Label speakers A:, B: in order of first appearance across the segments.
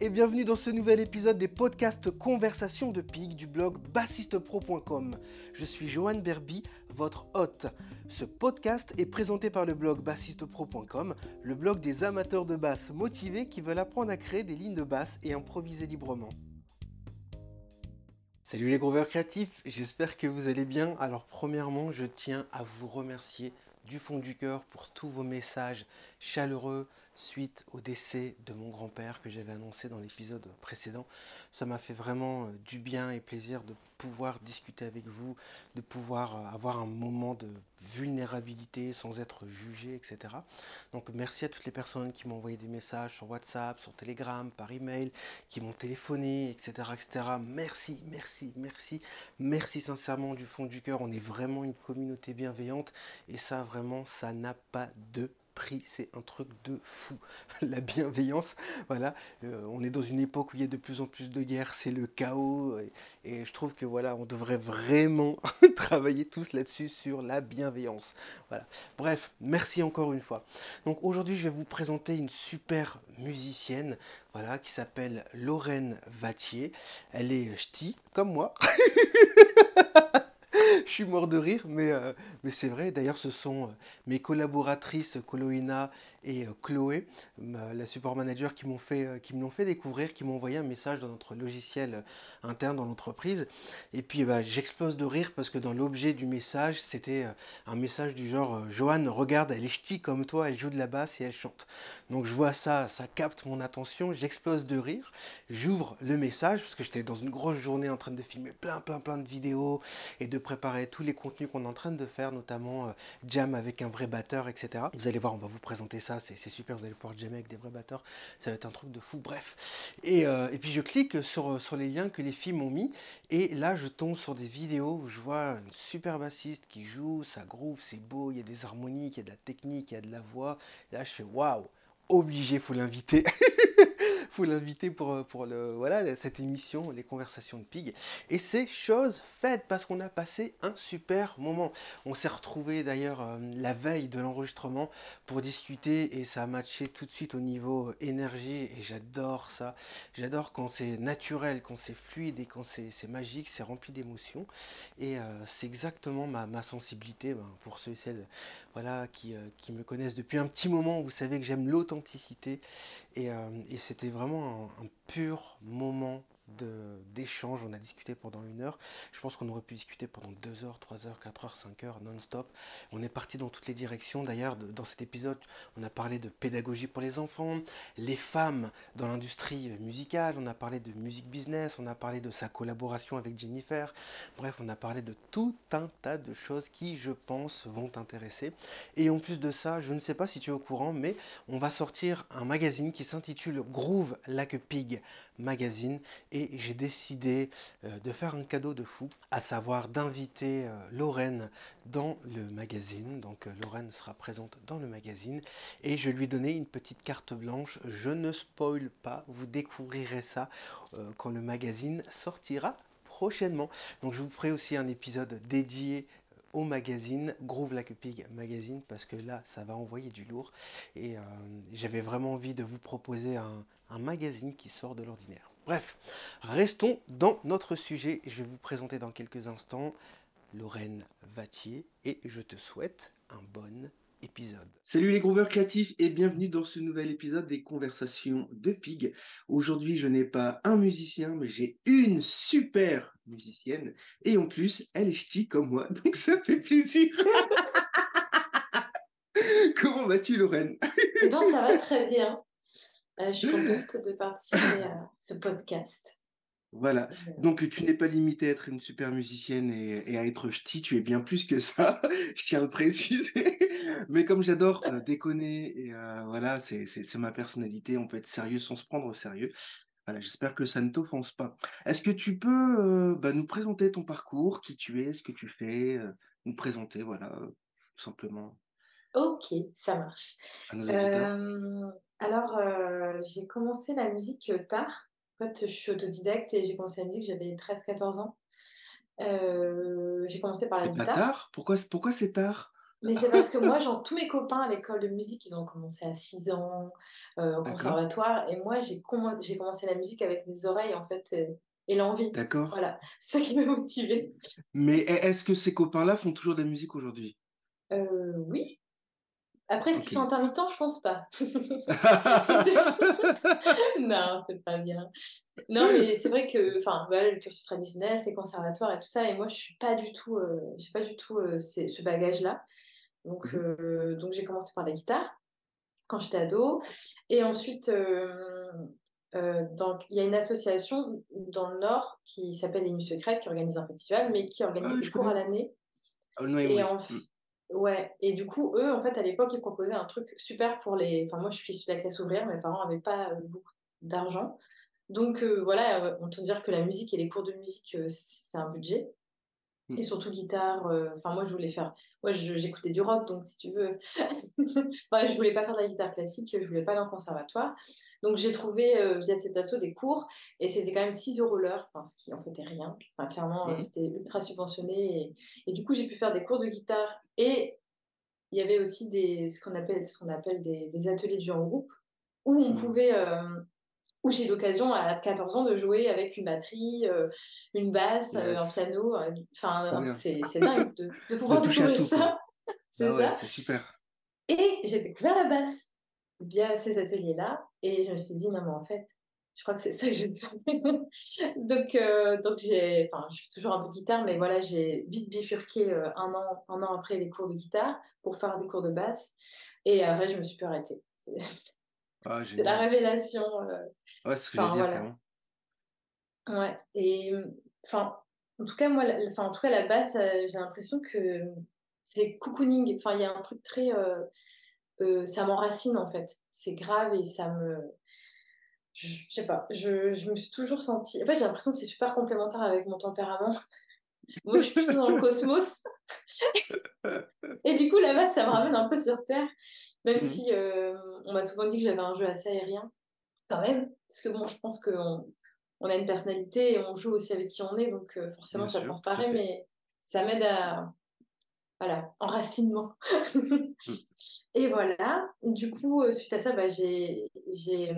A: Et bienvenue dans ce nouvel épisode des podcasts Conversations de Pig du blog bassistepro.com. Je suis Johan Berby, votre hôte. Ce podcast est présenté par le blog bassistepro.com, le blog des amateurs de basse motivés qui veulent apprendre à créer des lignes de basse et improviser librement. Salut les grooveurs créatifs, j'espère que vous allez bien. Alors premièrement, je tiens à vous remercier du fond du cœur pour tous vos messages chaleureux, suite au décès de mon grand-père que j'avais annoncé dans l'épisode précédent. Ça m'a fait vraiment euh, du bien et plaisir de pouvoir discuter avec vous, de pouvoir euh, avoir un moment de vulnérabilité sans être jugé, etc. Donc merci à toutes les personnes qui m'ont envoyé des messages sur WhatsApp, sur Telegram, par email, qui m'ont téléphoné, etc., etc. Merci, merci, merci, merci sincèrement du fond du cœur. On est vraiment une communauté bienveillante et ça vraiment, ça n'a pas de prix, c'est un truc de fou. La bienveillance, voilà, euh, on est dans une époque où il y a de plus en plus de guerres, c'est le chaos, et, je trouve que voilà, on devrait vraiment travailler tous là-dessus sur la bienveillance. Voilà. Bref, merci encore une fois. Donc aujourd'hui, je vais vous présenter une super musicienne, voilà, qui s'appelle Lorraine Vatier. Elle est ch'ti, comme moi. je suis mort de rire, mais, euh, c'est vrai. D'ailleurs, ce sont euh, mes collaboratrices Coloina et euh, Chloé, la support manager, qui m'ont fait, qui me l'ont fait découvrir, qui m'ont envoyé un message dans notre logiciel interne dans l'entreprise. Et puis, bah, j'explose de rire parce que dans l'objet du message, c'était un message du genre Johan, regarde, elle est ch'ti comme toi, elle joue de la basse et elle chante. Donc, je vois ça, ça capte mon attention, j'explose de rire. J'ouvre le message parce que j'étais dans une grosse journée en train de filmer plein, plein, plein de vidéos et de préparer tous les contenus qu'on est en train de faire, notamment euh, jam avec un vrai batteur, etc. Vous allez voir, on va vous présenter ça, c'est super, vous allez pouvoir jammer avec des vrais batteurs, ça va être un truc de fou, bref. Et, euh, et puis je clique sur, sur les liens que les filles m'ont mis, et là je tombe sur des vidéos où je vois une super bassiste qui joue, ça groove, c'est beau, il y a des harmoniques, il y a de la technique, il y a de la voix. Et là je fais waouh, obligé, faut l'inviter. faut l'inviter pour, euh, pour le, voilà, cette émission, les conversations de Pig. Et c'est chose faite parce qu'on a passé un super moment. On s'est retrouvé d'ailleurs euh, la veille de l'enregistrement pour discuter et ça a matché tout de suite au niveau énergie et j'adore ça. J'adore quand c'est naturel, quand c'est fluide et quand c'est magique, c'est rempli d'émotions. Et euh, c'est exactement ma, ma sensibilité ben, pour ceux et celles voilà, qui, qui, me connaissent depuis un petit moment. Vous savez que j'aime l'authenticité et, et c'était vraiment vraiment un, un pur moment d'échange. On a discuté pendant une heure. Je pense qu'on aurait pu discuter pendant deux heures, trois heures, quatre heures, cinq heures, non-stop. On est parti dans toutes les directions. D'ailleurs, dans cet épisode, on a parlé de pédagogie pour les enfants, les femmes dans l'industrie musicale, on a parlé de musique business, on a parlé de sa collaboration avec Jennifer. Bref, on a parlé de tout un tas de choses qui, je pense, vont t'intéresser. Et en plus de ça, je ne sais pas si tu es au courant, mais on va sortir un magazine qui s'intitule Groove Like Pig Magazine et j'ai décidé euh, de faire un cadeau de fou, à savoir d'inviter euh, Lorraine dans le magazine. Donc euh, Lorraine sera présente dans le magazine et je lui ai donné une petite carte blanche. Je ne spoil pas, vous découvrirez ça quand le magazine sortira prochainement. Donc je vous ferai aussi un épisode dédié magazine Groove Like a Pig magazine parce que là ça va envoyer du lourd et j'avais vraiment envie de vous proposer un magazine qui sort de l'ordinaire. Bref, restons dans notre sujet. Je vais vous présenter dans quelques instants Lorraine Vatier et je te souhaite un bon épisode. Salut les grooveurs créatifs et bienvenue dans ce nouvel épisode des conversations de Pig. Aujourd'hui, je n'ai pas un musicien, mais j'ai une super musicienne et en plus, elle est ch'ti comme moi, donc ça fait plaisir. Comment vas-tu Lorraine?
B: Eh bien, ça va très bien. Euh, je suis contente de participer à ce podcast.
A: Voilà. Donc, tu n'es pas limité à être une super musicienne et, à être ch'ti, tu es bien plus que ça, je tiens à le préciser. Mais comme j'adore euh, déconner, et euh, voilà, c'est ma personnalité, on peut être sérieux sans se prendre au sérieux. Voilà, j'espère que ça ne t'offense pas. Est-ce que tu peux bah, nous présenter ton parcours, qui tu es, ce que tu fais, nous présenter, voilà, tout simplement.
B: Ok, ça marche. Alors, j'ai commencé la musique tard. En fait, je suis autodidacte et j'ai commencé la musique, j'avais 13-14 ans. Euh, j'ai commencé par la
A: pas
B: guitare.
A: tard? Pourquoi, pourquoi c'est tard?
B: Mais c'est parce que moi, genre, tous mes copains à l'école de musique, ils ont commencé à 6 ans, euh, au conservatoire. Et moi, j'ai commencé la musique avec mes oreilles, en fait, et, et l'envie.
A: D'accord.
B: Voilà, c'est ça qui m'a motivée.
A: Mais est-ce que ces copains-là font toujours de la musique aujourd'hui?
B: Euh, oui. Après, est-ce qu'ils sont intermittents? Je pense pas. Non, c'est pas bien. Non, mais c'est vrai que, enfin, voilà, le cursus traditionnel, c'est conservatoire et tout ça, et moi, je suis pas du tout, euh, j'ai pas du tout euh, ce bagage-là. Donc,
A: Mhm.
B: euh, donc j'ai commencé par la guitare quand j'étais ado, et ensuite, euh, euh, dans- il y a une association dans le Nord qui s'appelle Les Nuits Secrètes, qui organise un festival, mais qui organise
A: oui,
B: des cours à l'année.
A: Ah, non,
B: Et
A: oui.
B: en,
A: Mm.
B: Ouais, et du coup, eux, en fait, à l'époque, ils proposaient un truc super pour les. Enfin, moi, je suis issue de la classe ouvrière, mes parents n'avaient pas euh, beaucoup d'argent. Donc, euh, voilà, euh, on peut dire que la musique et les cours de musique, euh, c'est un budget.
A: Mm.
B: Et surtout guitare. Enfin, moi, je voulais faire. Moi, j'écoutais du rock, donc si tu veux. Enfin, je voulais pas faire de la guitare classique, je voulais pas aller en conservatoire. Donc, j'ai trouvé euh, via cet asso des cours, et c'était quand même 6 euros l'heure, enfin, ce qui en fait est rien. Enfin, clairement, euh,
A: Mhm.
B: c'était ultra subventionné. Et, et du coup, j'ai pu faire des cours de guitare et il y avait aussi des, ce qu'on appelle, ce qu'on appelle des, des ateliers de jeu en groupe où on
A: Mm.
B: pouvait, euh, où j'ai eu l'occasion à 14 ans de jouer avec une batterie, euh, une basse, un piano. Enfin, c'est, dingue de, de pouvoir découvrir
A: tout, quoi.
B: ça. C'est
A: Bah ouais,
B: ça.
A: c'est super.
B: Et j'ai découvert la basse via ces ateliers-là. Et je me suis dit, non, mais en fait, je crois que c'est ça que je veux faire. donc, euh, donc j'ai, enfin, je suis toujours un peu guitare, mais voilà, j'ai vite bifurqué euh, un an, un an après les cours de guitare pour faire des cours de basse. Et après, je me suis plus arrêtée. C'est
A: Ah,
B: c'est la révélation. euh,
A: Ouais, c'est ce que
B: Enfin,
A: dire,
B: voilà. Ouais. Et enfin, en tout cas, moi, la, enfin, en tout cas, la basse, euh, j'ai l'impression que c'est cocooning. Enfin, il y a un truc très. euh, euh, ça m'enracine, en fait. C'est grave et ça me. Je, je sais pas, je, je me suis toujours sentie. En fait, j'ai l'impression que c'est super complémentaire avec mon tempérament. Moi, je suis plutôt dans le cosmos. Et du coup, la basse, ça me ramène un peu sur Terre. Même
A: Mhm.
B: si euh, on m'a souvent dit que j'avais un jeu assez aérien, quand même. Parce que bon, je pense qu'on on a une personnalité et on joue aussi avec qui on est. Donc, euh, forcément,
A: Bien
B: ça
A: sûr,
B: transparaît,
A: fait.
B: mais ça m'aide à. Voilà, enracinement.
A: Mm.
B: Et voilà. Du coup, euh, suite à ça, bah, j'ai. j'ai...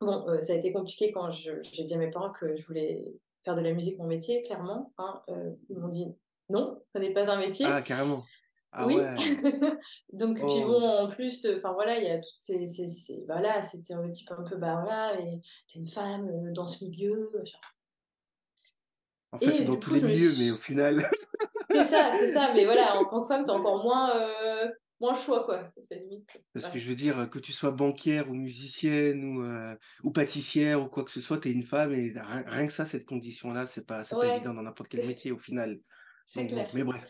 B: Bon, euh, ça a été compliqué quand je- j'ai dit à mes parents que je voulais faire de la musique mon métier, clairement. hein. Euh, ils m'ont dit non, ça n'est pas un métier.
A: Ah, carrément. Ah
B: Oui.
A: ouais.
B: Donc, puis bon,
A: Oh.
B: en plus, enfin voilà, il y a toutes ces, ces, ces, voilà, ces stéréotypes un peu, bah voilà, et t'es une femme euh, dans ce milieu. machin.
A: En fait, c'est dans tous
B: coup,
A: les milieux, mais au final.
B: C'est ça, c'est ça, mais voilà, en tant que femme, t'as encore moins, euh, moins le choix, quoi. C'est limite.
A: Parce que je veux dire, que tu sois banquière ou musicienne ou, euh, ou pâtissière ou quoi que ce soit, tu es une femme et rien, rien que ça, cette condition-là, c'est pas, pas évident dans n'importe quel métier au final.
B: c'est
A: bon,
B: clair.
A: mais bref,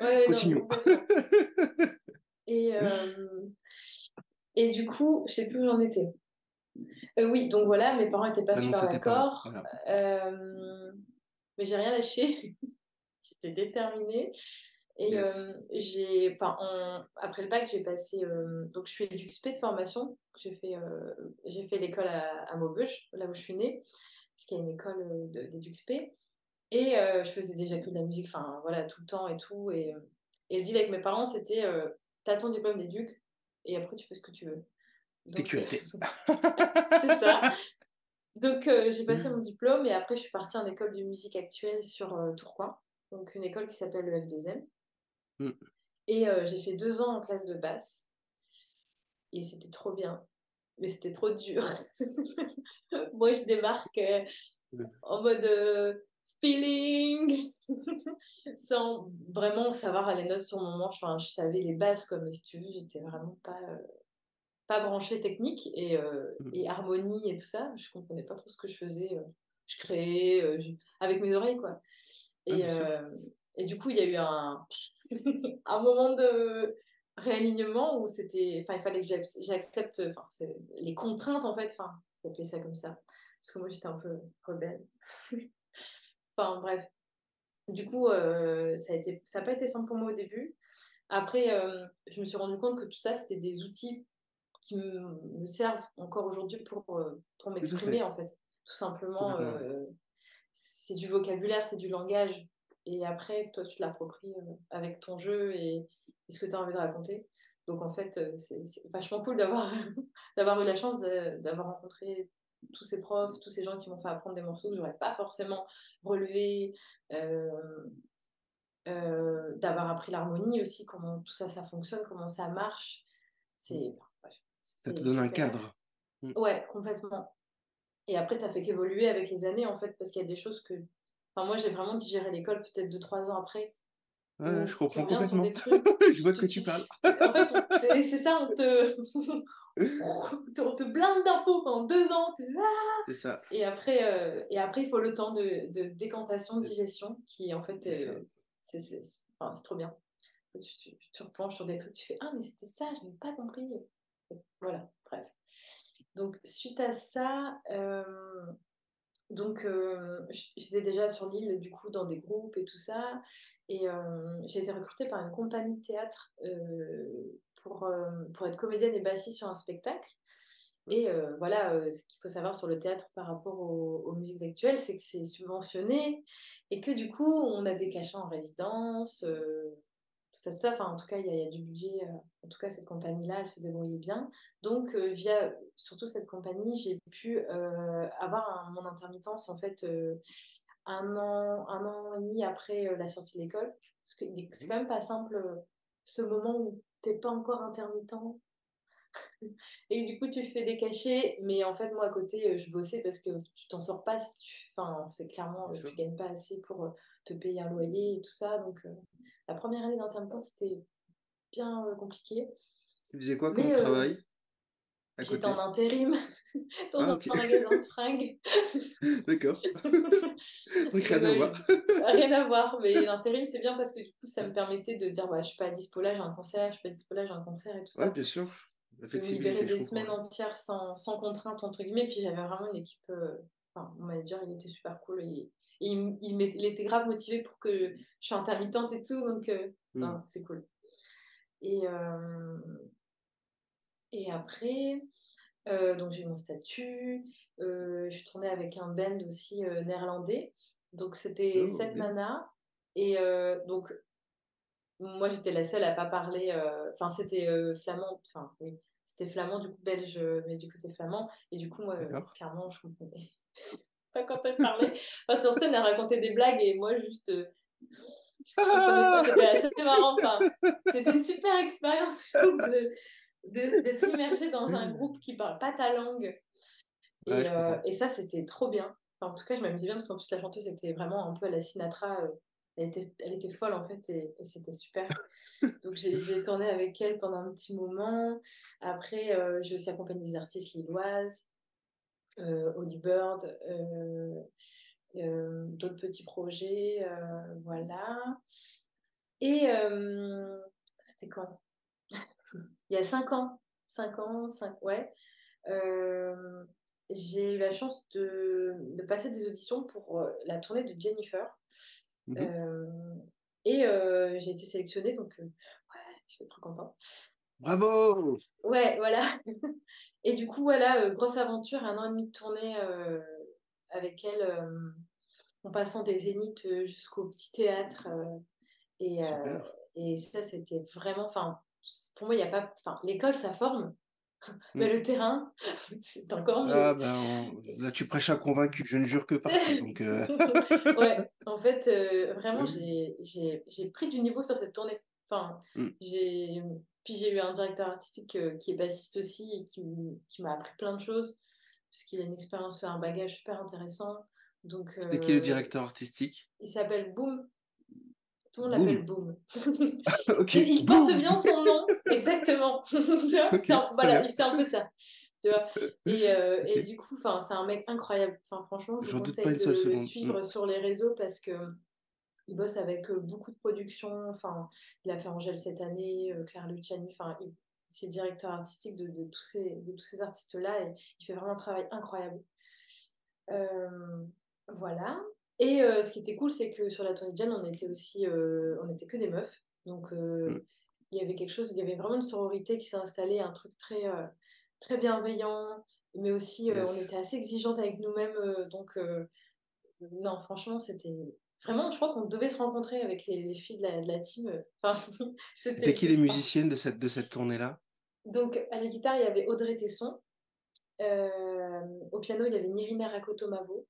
B: Ouais,
A: continuons.
B: Et, euh, et du coup, je sais plus où j'en étais. Euh, oui, donc voilà, mes parents n'étaient pas
A: L'annonce
B: super
A: tes
B: d'accord.
A: voilà.
B: Euh, mais j'ai rien lâché. J'étais déterminée. Et
A: Yes.
B: euh, j'ai, enfin, on- après le bac, j'ai passé, euh, donc je suis EduxP de formation. J'ai fait, euh, j'ai fait l'école à, à Maubeuge, là où je suis née, parce qu'il y a une école de-. Et je faisais déjà que de la musique, enfin voilà, tout le temps et tout. Et, et le deal avec mes parents, c'était, t'as ton diplôme d'éduc et après tu fais ce que tu veux. Euh,
A: Sécurité.
B: c'est ça. Donc j'ai passé mon diplôme et après je suis partie en école de musique actuelle sur Tourcoing, donc une école qui s'appelle le F2M.
A: Mm.
B: Et euh, j'ai fait deux ans en classe de basse et c'était trop bien, mais c'était trop dur. Moi je débarque euh, en mode euh, feeling, sans vraiment savoir les notes sur mon manche. Enfin, je savais les bases, quoi, mais si tu veux, j'étais vraiment pas, pas branchée technique et,
A: Mm.
B: et harmonie et tout ça. Je comprenais pas trop ce que je faisais. Je créais je- avec mes oreilles, quoi.
A: Ah,
B: Et, euh, et du coup, il y a eu un, un moment de réalignement où c'était, enfin, il fallait que j'ac- j'accepte, les contraintes, en fait, enfin, s'appelait ça comme ça. Parce que moi, j'étais un peu rebelle. Enfin, bref. Du coup, euh, ça n'a pas été simple pour moi au début. Après, euh, je me suis rendu compte que tout ça, c'était des outils qui me, me servent encore aujourd'hui pour, pour m'exprimer, en fait. Tout simplement, euh, c'est du vocabulaire, c'est du langage. Et après, toi, tu te l'appropries euh, avec ton jeu et, et ce que tu as envie de raconter. Donc en fait, c'est vachement cool d'avoir d'avoir eu la chance d'avoir rencontré tous ces profs, tous ces gens qui m'ont fait apprendre des morceaux que j'aurais pas forcément relevés, d'avoir appris l'harmonie aussi, comment tout ça, ça fonctionne, comment ça marche. C'est,
A: ça te donne un cadre.
B: Mm. Ouais, complètement. Et après, ça fait qu'évoluer avec les années, en fait, parce qu'il y a des choses que. Enfin, moi, j'ai vraiment digéré l'école peut-être 2-3 ans après.
A: Ouais, je comprends complètement. je vois de quoi tu parles.
B: en fait, c'est ça, on te... on te blinde d'infos pendant deux ans.
A: C'est ça.
B: Et après, euh, et après, il faut le temps de, de décantation, de digestion, qui en fait, euh, c'est enfin, trop bien. Tu, tu, tu, replonges sur des trucs, tu fais Ah, mais c'était ça, je n'ai pas compris. Voilà, bref. Donc, suite à ça, euh, euh, j'étais déjà sur l'île, du coup, dans des groupes et tout ça. Et euh, j'ai été recrutée par une compagnie de théâtre pour, être comédienne et bassiste sur un spectacle. Et voilà, ce qu'il faut savoir sur le théâtre par rapport aux, musiques actuelles, c'est que c'est subventionné et que du coup, on a des cachets en résidence, ça, Enfin, en tout cas, il y, a du budget. Euh, en tout cas, cette compagnie-là, elle se débrouillait bien. Donc, euh, via surtout cette compagnie, j'ai pu euh, avoir mon intermittence, en fait, un, an, un an et demi après la sortie de l'école. Parce que c'est quand même pas simple, ce moment où tu n'es pas encore intermittent. et du coup, tu fais des cachets. Mais en fait, moi, à côté, je bossais parce que tu t'en sors pas si tu... Enfin, c'est clairement, tu gagnes pas assez pour te payer un loyer et tout ça. Donc, la première année d'intermittence, c'était bien euh, compliqué.
A: Tu faisais quoi comme euh, travail
B: J'étais en intérim dans ah, un magasin de fringues.
A: D'accord. rien à voir.
B: rien à voir, mais l'intérim c'est bien parce que du coup ça me permettait de dire bah, je suis pas dispo là, j'ai un concert, je suis pas dispo là, j'ai un concert et tout ça.
A: Ouais, bien sûr.
B: De me libérer des semaines entières sans, sans contrainte entre guillemets. Puis j'avais vraiment une équipe. Euh, enfin, mon manager il était super cool. Et, il, il, était grave motivé pour que je sois intermittente et tout, donc mm. c'est cool. Et, euh, et après, euh, donc j'ai eu mon statut. Euh, je tournais avec un band aussi néerlandais. Donc c'était oh, sept nanas. Et donc, moi j'étais la seule à pas parler. Enfin, c'était flamand. Enfin, oui. C'était flamand, du coup belge, mais du côté flamand. Et du coup, moi, clairement, je comprenais quand elle parlait. Enfin, sur scène, elle racontait des blagues et moi, juste, c'était marrant. c'était une super expérience, d'être immergée dans un groupe qui parle pas ta langue. Et, euh, et ça, c'était trop bien. en tout cas, je m'amusais bien parce qu'en plus, la chanteuse était vraiment un peu à la Sinatra. Euh, elle était, elle était folle en fait et, c'était super. Donc j'ai tourné avec elle pendant un petit moment. Après, euh, j'ai aussi accompagné des artistes lilloises, euh, Holy Bird, euh, d'autres petits projets, euh, voilà. Et euh, c'était quand? Il y a cinq ans, cinq ans, cinq, ouais. j'ai eu la chance de, de, passer des auditions pour la tournée de Jennifer. Mhm. et j'ai été sélectionnée, donc ouais, j'étais trop contente.
A: Bravo
B: Ouais, voilà. et du coup, voilà, grosse aventure, un an et demi de tournée avec elle euh, en passant des zéniths euh, jusqu'au petit théâtre. Euh, et, et ça, c'était vraiment. Enfin, pour moi, il n'y a pas. Enfin, l'école, ça forme. Mais mm. le terrain, c'est encore mieux.
A: Ah, ben, là, tu prêches à convaincu, je ne jure que par ça. Donc,
B: ouais, en fait, vraiment, j'ai pris du niveau sur cette tournée. Enfin, mm. j'ai puis j'ai eu un directeur artistique qui est bassiste aussi et qui, qui m'a appris plein de choses parce qu'il a une expérience, un bagage super intéressant. Donc,
A: C'était qui le euh, directeur artistique?
B: Il s'appelle Boom. Tout le monde l'appelle Boom. Il porte bien son nom, exactement. voilà, c'est un peu ça. Tu vois et, euh, et, du coup, c'est un mec incroyable. Enfin, franchement, je vous conseille de le suivre mm. sur les réseaux parce que il bosse avec euh, beaucoup de productions. Enfin, il a fait Angèle cette année, Claire Luciani. Enfin, il, c'est le directeur artistique de, de, tous ces, de tous ces artistes-là et il fait vraiment un travail incroyable. Euh, voilà. Et euh, ce qui était cool, c'est que sur la Tony Jane, on était aussi, euh, on était que des meufs. Donc, mm. il y avait quelque chose, il y avait vraiment une sororité qui s'est installée, un truc très, très bienveillant, mais aussi, on était assez exigeante avec nous-mêmes. donc, non, franchement, c'était vraiment, je crois qu'on devait se rencontrer avec les, filles de la, de la team. Enfin,
A: c'était qui les musiciennes de cette, de cette tournée-là?
B: Donc, à la guitare, il y avait Audrey Tesson. Euh, au piano, il y avait Nirina Rakotomavo.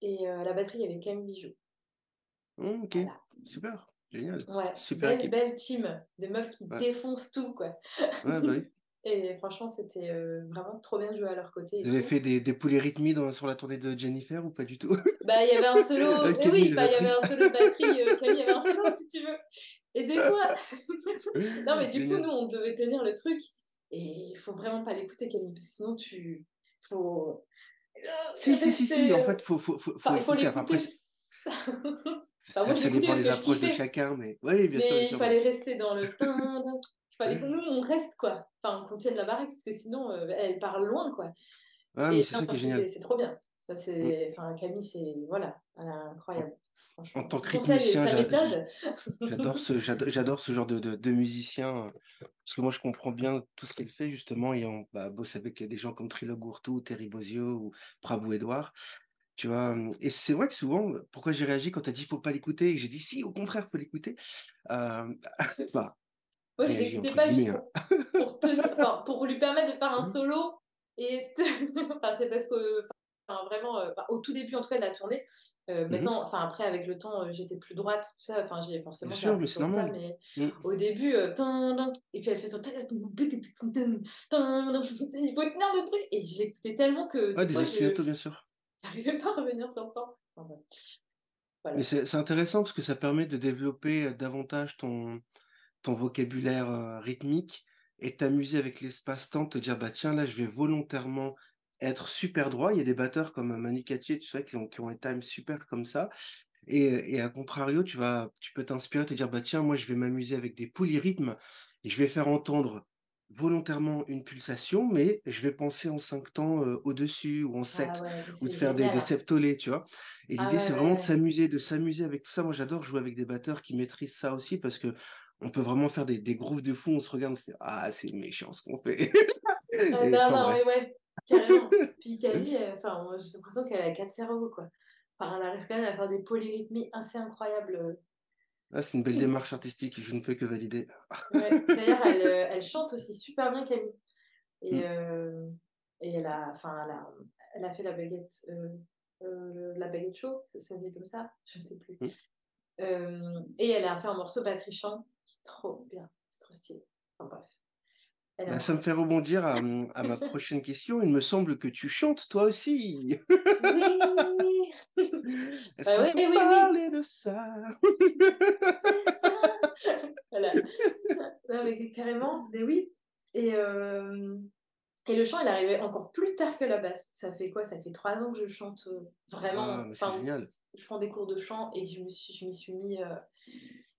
B: Et euh, à la batterie, il y avait Camille Bijou.
A: Mmh, ok, super, génial.
B: Ouais,
A: super
B: belle, belle team. Des meufs qui défoncent tout, quoi.
A: Ouais, bah oui.
B: Et franchement, c'était euh, vraiment trop bien de jouer à leur côté.
A: Vous avez fait des, des poulets sur la tournée de Jennifer ou pas du tout?
B: Bah, il y avait un solo. Eh oui, bah, il y avait un solo de batterie. Euh, Camille, il y avait un solo si tu veux. Et des fois. non, mais du coup, nous, on devait tenir le truc. Et il faut vraiment pas l'écouter, Camille, parce que sinon, tu. Faut.
A: Si, si, si, si, en fait, faut, faut, faut,
B: enfin, il faut l'écouter. Moi,
A: ça dépend des approches de chacun, mais oui, bien
B: mais
A: sûr.
B: Mais il fallait rester dans le il fallait que nous, on reste, quoi. Enfin, qu'on tienne la baraque, parce que sinon, euh, elle part loin, quoi.
A: Ah, mais c'est ça qui est génial.
B: C'est trop bien. Ça, c'est... Mm. Enfin, Camille, c'est... Voilà, incroyable.
A: En tant que rythmicien, j'adore ce, j'adore ce genre de, de, de, musicien, parce que moi, je comprends bien tout ce qu'elle fait, justement, et on bah, bosse avec des gens comme Trilo Gourtou, Terry Bozio ou Prabhu Edouard. Tu vois, et c'est vrai que souvent, pourquoi j'ai réagi quand tu as dit faut pas l'écouter, et j'ai dit si, au contraire, faut l'écouter. Euh, bah,
B: moi, je l'écoutais pas juste hein. pour, tenir, pour lui permettre de faire un mmh. solo. Et enfin, c'est parce que enfin, vraiment, euh, au tout début en tout cas de la tournée, euh, mmh maintenant, enfin après avec le temps, euh, j'étais plus droite, tout ça. Enfin, j'ai forcément.
A: Bien sûr, mais c'est normal.
B: mais
A: mmh.
B: au début, et puis elle fait son. Il faut tenir le truc. Et je l'écoutais tellement que.
A: Ouais, des bien sûr.
B: J'arrivais pas à revenir sur le temps.
A: Voilà. Mais c'est intéressant parce que ça permet de développer davantage ton, ton vocabulaire euh, rythmique et t'amuser avec l'espace-temps, te dire, bah tiens, là, je vais volontairement être super droit. Il y a des batteurs comme Manu Katché, tu sais, qui ont, qui ont un time super comme ça. Et, et à contrario, tu, vas, tu peux t'inspirer, te dire, bah tiens, moi, je vais m'amuser avec des polyrythmes et je vais faire entendre volontairement une pulsation, mais je vais penser en cinq temps euh, au-dessus ou en sept,
B: ah
A: ou de faire des, des, septolés, tu vois. Et
B: ah
A: l'idée, c'est vraiment de s'amuser, de s'amuser avec tout ça. Moi, j'adore jouer avec des batteurs qui maîtrisent ça aussi parce que on peut vraiment faire des, des grooves de fou, on se regarde, on se fait Ah, c'est méchant ce qu'on fait.
B: Non, non, mais ouais, carrément. Puis Camille, enfin, j'ai l'impression qu'elle a quatre cerveaux, quoi. Enfin, elle arrive quand même à faire des polyrythmies assez incroyables.
A: Ah, c'est une belle démarche artistique, je ne peux que valider.
B: ouais. D'ailleurs, elle, euh, elle, chante aussi super bien, Camille. Et, mm. euh, et elle, a, elle, a, elle a fait la baguette, euh, euh, la baguette show, ça, se dit comme ça, je ne sais plus. Mm. Euh, et elle a fait un morceau batterie chant qui est trop bien, c'est trop stylé. Enfin bref.
A: Bah, ça me fait rebondir à, à, ma prochaine question. Il me semble que tu chantes toi aussi.
B: Oui.
A: Est-ce bah, qu'on oui, peut oui, parler de ça?
B: Ça. voilà. Non, mais carrément, mais oui. Et, euh, et le chant, il arrivait encore plus tard que la basse. Ça fait quoi? Ça fait trois ans que je chante euh, vraiment.
A: Ah, c'est génial
B: je prends des cours de chant et je me suis, je m'y suis mis. Euh,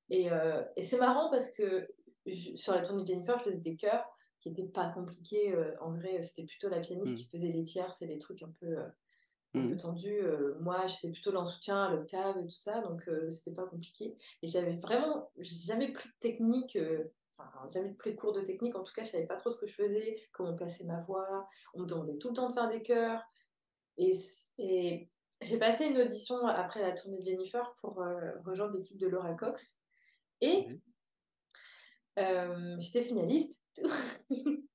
B: et, euh, et c'est marrant parce que sur la tournée de Jennifer, je faisais des chœurs qui n'étaient pas compliqués. Euh, en vrai, c'était plutôt la pianiste mm. qui faisait les tiers, c'est des trucs un peu, un peu mm. tendus. moi, j'étais plutôt dans le soutien, à l'octave et tout ça, donc c'était pas compliqué. Et j'avais vraiment, j'ai jamais pris de technique. Enfin, jamais pris de cours de technique, en tout cas, je savais pas trop ce que je faisais, comment placer ma voix. On me demandait tout le temps de faire des chœurs. Et, et j'ai passé une audition après la tournée de Jennifer pour euh, rejoindre l'équipe de Laura Cox. Et euh, j'étais finaliste.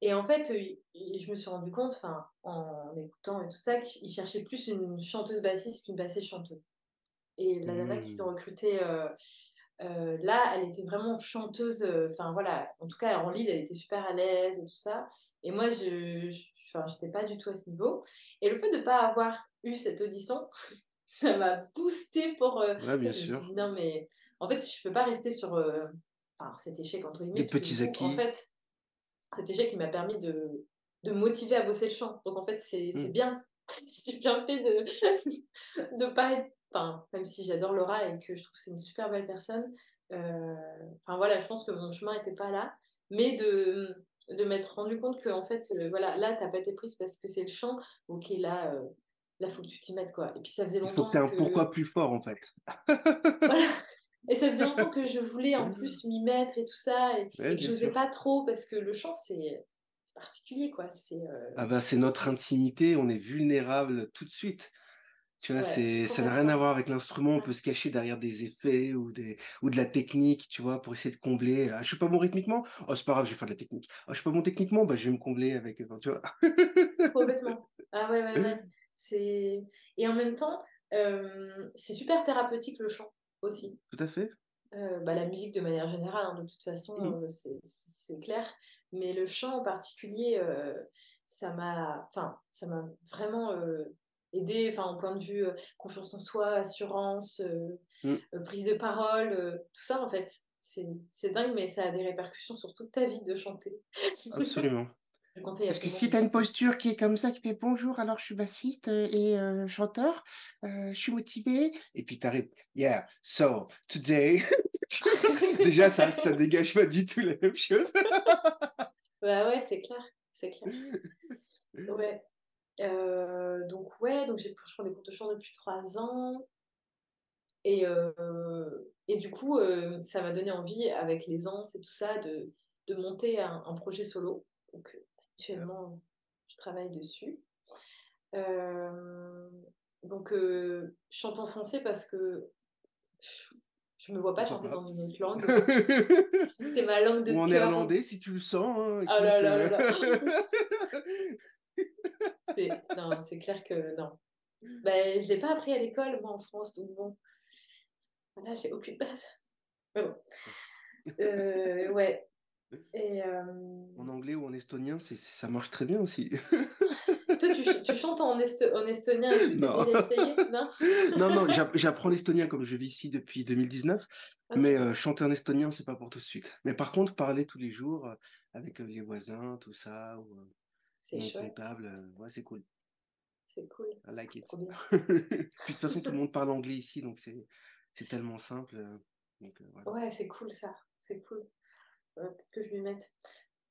B: et en fait, je me suis rendu compte, en écoutant et tout ça, qu'ils cherchaient plus une chanteuse bassiste qu'une bassiste chanteuse. Et la nana qu'ils ont mmh. recrutée euh, euh, là, elle était vraiment chanteuse. Euh, enfin, voilà, en tout cas, en lead, elle était super à l'aise et tout ça. Et moi, je n'étais pas du tout à ce niveau. Et le fait de ne pas avoir eu cette audition, ça m'a boosté pour.
A: Euh, ouais, bien
B: je
A: sûr.
B: me suis dit, non, mais en fait, je ne peux pas rester sur enfin, cet échec, entre guillemets.
A: Les petits acquis.
B: En fait, cet échec, il m'a permis de, de motiver à bosser le chant. Donc, en fait, c'est mmh. bien. J'ai bien fait de ne pas être enfin, même si j'adore Laura et que je trouve que c'est une super belle personne, euh, enfin voilà, je pense que mon chemin n'était pas là, mais de, de m'être rendu compte que en fait, euh, voilà, là, t'as pas été prise parce que c'est le chant, ok, là, euh, là, faut que tu t'y mettes, quoi. Et puis ça faisait longtemps. Il
A: faut que tu un pourquoi plus fort, en fait.
B: voilà. Et ça faisait longtemps que je voulais en plus m'y mettre et tout ça, et, et que je n'osais pas trop parce que le chant, c'est particulier, quoi. C'est
A: ah bah, c'est notre intimité, on est vulnérable tout de suite. Tu vois,
B: Ouais,
A: c'est, ça n'a rien à voir avec l'instrument. On peut se cacher derrière des effets ou des, ou de la technique, tu vois, pour essayer de combler. Ah, je suis pas bon rythmiquement? Oh, c'est pas grave, je vais faire de la technique. Oh, je suis pas bon techniquement? Bah, je vais me combler avec, enfin, tu vois.
B: Complètement. Ah ouais, ouais, ouais. C'est... Et en même temps, euh, c'est super thérapeutique le chant aussi.
A: Tout à fait.
B: Euh, bah, la musique de manière générale, hein, de toute façon,
A: Mhm.
B: euh, c'est clair. Mais le chant en particulier, euh, ça m'a vraiment aidé enfin, au point de vue confiance en soi, assurance, euh, prise de parole, tout ça en fait. C'est c'est dingue, mais ça a des répercussions sur toute ta vie de chanter.
A: Absolument. Parce que si tu as une posture qui est comme ça, qui fait bonjour, alors je suis bassiste euh, et euh, chanteur, euh, je suis motivé, et puis tu arrives, yeah, so today, déjà ça, ça dégage pas du tout la même chose.
B: Bah ouais, c'est clair, c'est clair. Ouais. Euh, donc ouais, donc j'ai je prends des cours de chant depuis trois ans. Et, et du coup, ça m'a donné envie, avec les ans et tout ça, de, de monter un, un projet solo. Donc actuellement, je travaille dessus. Euh, donc euh, je chante en français parce que je me vois pas chanter dans une autre langue. C'est ma langue de
A: Ou en néerlandais, si tu le sens, hein,
B: Ah là
A: écoute.
B: là là
A: euh.
B: là. C'est non, c'est clair que non. Ben, je l'ai pas appris à l'école, moi, en France, donc bon, voilà, j'ai aucune base. Mais bon. Euh, ouais. Et euh,
A: En anglais ou en estonien, c'est, ça marche très bien aussi.
B: toi, tu, ch- tu chantes en, esto- en estonien
A: Non.
B: essayé? Non?
A: Non, non, j'app- j'apprends l'estonien comme je vis ici depuis 2019,
B: Ah,
A: mais euh, chanter en estonien, c'est pas pour tout de suite. Mais par contre, parler tous les jours euh, avec les voisins, tout ça, ou
B: C'est chouette.
A: ouais, c'est cool.
B: C'est cool.
A: I like it. Puis de toute façon, tout le monde parle anglais ici, donc c'est c'est tellement simple. donc voilà.
B: Ouais, c'est cool ça. C'est cool. Peut-être que je m'y mette.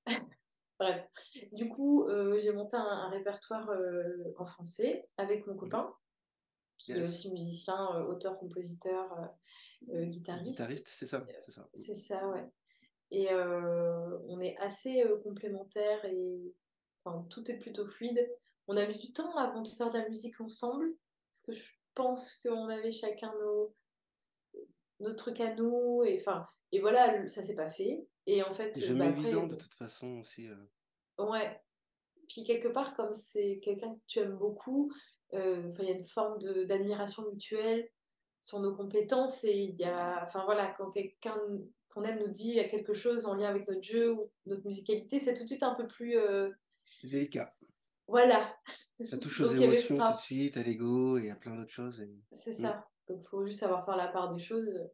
B: Bref. Du coup, euh, j'ai monté un, un répertoire euh, en français avec mon copain, qui est aussi musicien, euh, auteur, compositeur, euh,
A: Gui-
B: guitariste.
A: Guitariste, c'est ça, c'est ça.
B: C'est ça, ouais. Et euh, on est assez euh, complémentaires et enfin, tout est plutôt fluide. On a mis du temps avant de faire de la musique ensemble, parce que je pense qu'on avait chacun nos, nos trucs à nous, et enfin, et voilà, ça s'est pas fait. Et en fait, bah
A: jamais
B: après,
A: évident de toute façon aussi. euh.
B: ouais. Puis quelque part, comme c'est quelqu'un que tu aimes beaucoup, euh, il y a une forme d'admiration mutuelle sur nos compétences, et il y a, enfin voilà, quand quelqu'un qu'on aime nous dit quelque chose en lien avec notre jeu ou notre musicalité, c'est tout de suite un peu plus, euh,
A: délicat.
B: voilà.
A: Ça touche aux
B: Donc il y avait
A: émotions tout de suite, à l'ego et à plein d'autres choses. et-
B: C'est
A: Mm,
B: ça. Donc, il faut juste savoir faire la part des choses euh,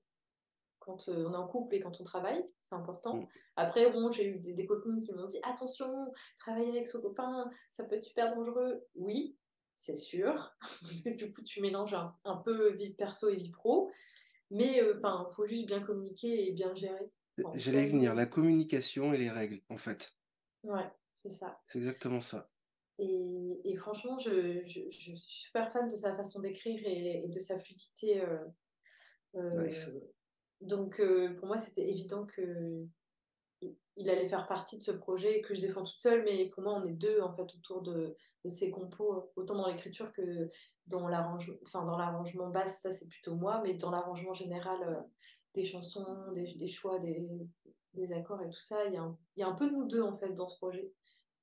B: quand euh, on est en couple et quand on travaille. C'est important.
A: mm.
B: Après, bon, j'ai eu des, des copines qui m'ont dit Attention, travailler avec son copain, ça peut être super dangereux. Oui, c'est sûr. Parce que du coup, tu mélanges un, un peu vie perso et vie pro. Mais enfin, il faut juste bien communiquer et bien gérer.
A: J'allais venir, la communication et les règles, en fait.
B: ouais, c'est ça.
A: C'est exactement ça.
B: Et, et franchement, je, je, je suis super fan de sa façon d'écrire et, et de sa fluidité. euh,
A: Nice.
B: Donc, euh, pour moi, c'était évident que il allait faire partie de ce projet que je défends toute seule, mais pour moi, on est deux en fait autour de, de ces compos, autant dans l'écriture que dans l'arrangement. Enfin, dans l'arrangement basse, ça c'est plutôt moi, mais dans l'arrangement général euh, des chansons, des, des choix, des, des accords et tout ça, il y, a un, il y a un peu nous deux en fait dans ce projet.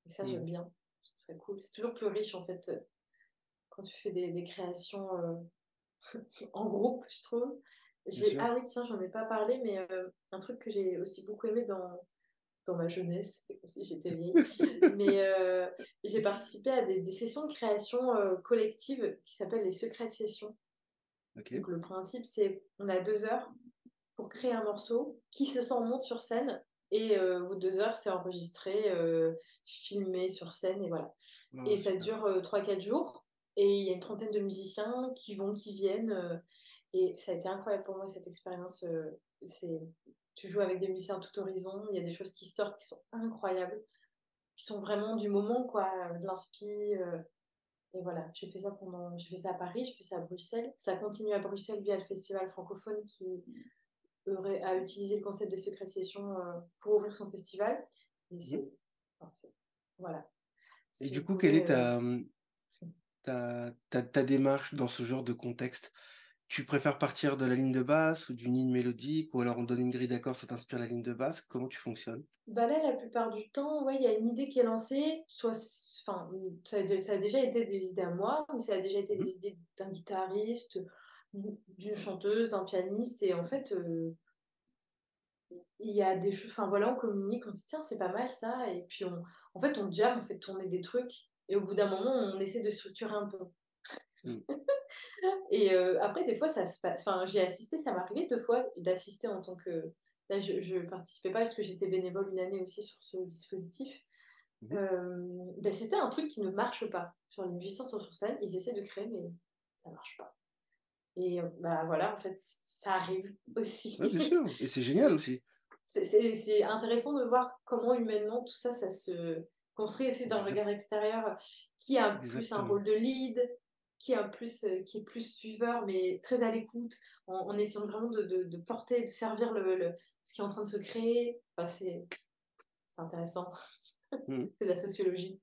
B: Et ça, j'aime
A: Mm.
B: bien. Je trouve ça cool. C'est toujours plus riche en fait euh, quand tu fais des, des créations euh, en groupe, je trouve. Ah oui, tiens, j'en ai pas parlé, mais euh, un truc que j'ai aussi beaucoup aimé dans, dans ma jeunesse, c'est comme si j'étais vieille, mais euh, j'ai participé à des, des sessions de création euh, collective qui s'appellent les secrets de session. Donc le principe, c'est on a deux heures pour créer un morceau qui se sent monte sur scène et euh, au bout de deux heures, c'est enregistré, euh, filmé sur scène et voilà. Et ça dure euh, 3-4 jours. Et il y a une trentaine de musiciens qui vont, qui viennent. Euh, et ça a été incroyable pour moi, cette expérience. euh, c'est, tu joues avec des musiciens tout horizon. Il y a des choses qui sortent qui sont incroyables, qui sont vraiment du moment, quoi, de l'inspi. euh, et voilà, j'ai fait ça pendant, j'ai fait ça à Paris, j'ai fait ça à Bruxelles. Ça continue à Bruxelles via le festival francophone qui a utilisé le concept de euh, pour ouvrir son festival. Et c'est, enfin, c'est- voilà.
A: Et
B: Si
A: du coup, quelle est
B: euh,
A: ta, ta, ta démarche dans ce genre de contexte? Tu préfères partir de la ligne de basse ou d'une ligne mélodique, ou alors on donne une grille d'accords, ça t'inspire la ligne de basse? Comment tu fonctionnes?
B: Bah là, la plupart du temps, ouais, il y a une idée qui est lancée, soit, enfin, ça a, ça a déjà été des idées à moi, mais ça a déjà été
A: Mhm.
B: des idées d'un guitariste, d'une chanteuse, d'un pianiste, et en fait, euh, il y a des choses, enfin voilà, on communique, on dit tiens, c'est pas mal ça, et puis on, en fait, on jam, on fait tourner des trucs, et au bout d'un moment, on essaie de structurer un peu.
A: Mhm.
B: Et euh, après, des fois, ça se passe. Enfin, j'ai assisté, ça m'est arrivé deux fois d'assister en tant que. Là, je, je participais pas parce que j'étais bénévole une année aussi sur ce dispositif.
A: Mhm.
B: Euh, d'assister à un truc qui ne marche pas. Genre, les musiciens sont sur scène, ils essaient de créer, mais ça marche pas. Et euh, bah voilà, en fait, ça arrive aussi.
A: Ouais, bien sûr, et c'est génial aussi.
B: c'est intéressant de voir comment humainement tout ça, ça se construit aussi d'un regard extérieur, qui a plus un
A: exactement.
B: rôle de lead, qui, a plus, euh, qui est plus suiveur, mais très à l'écoute, en, en essayant vraiment de, de, de porter, de servir le, le- ce qui est en train de se créer. Enfin, c'est c'est intéressant,
A: Mhm.
B: c'est de la sociologie.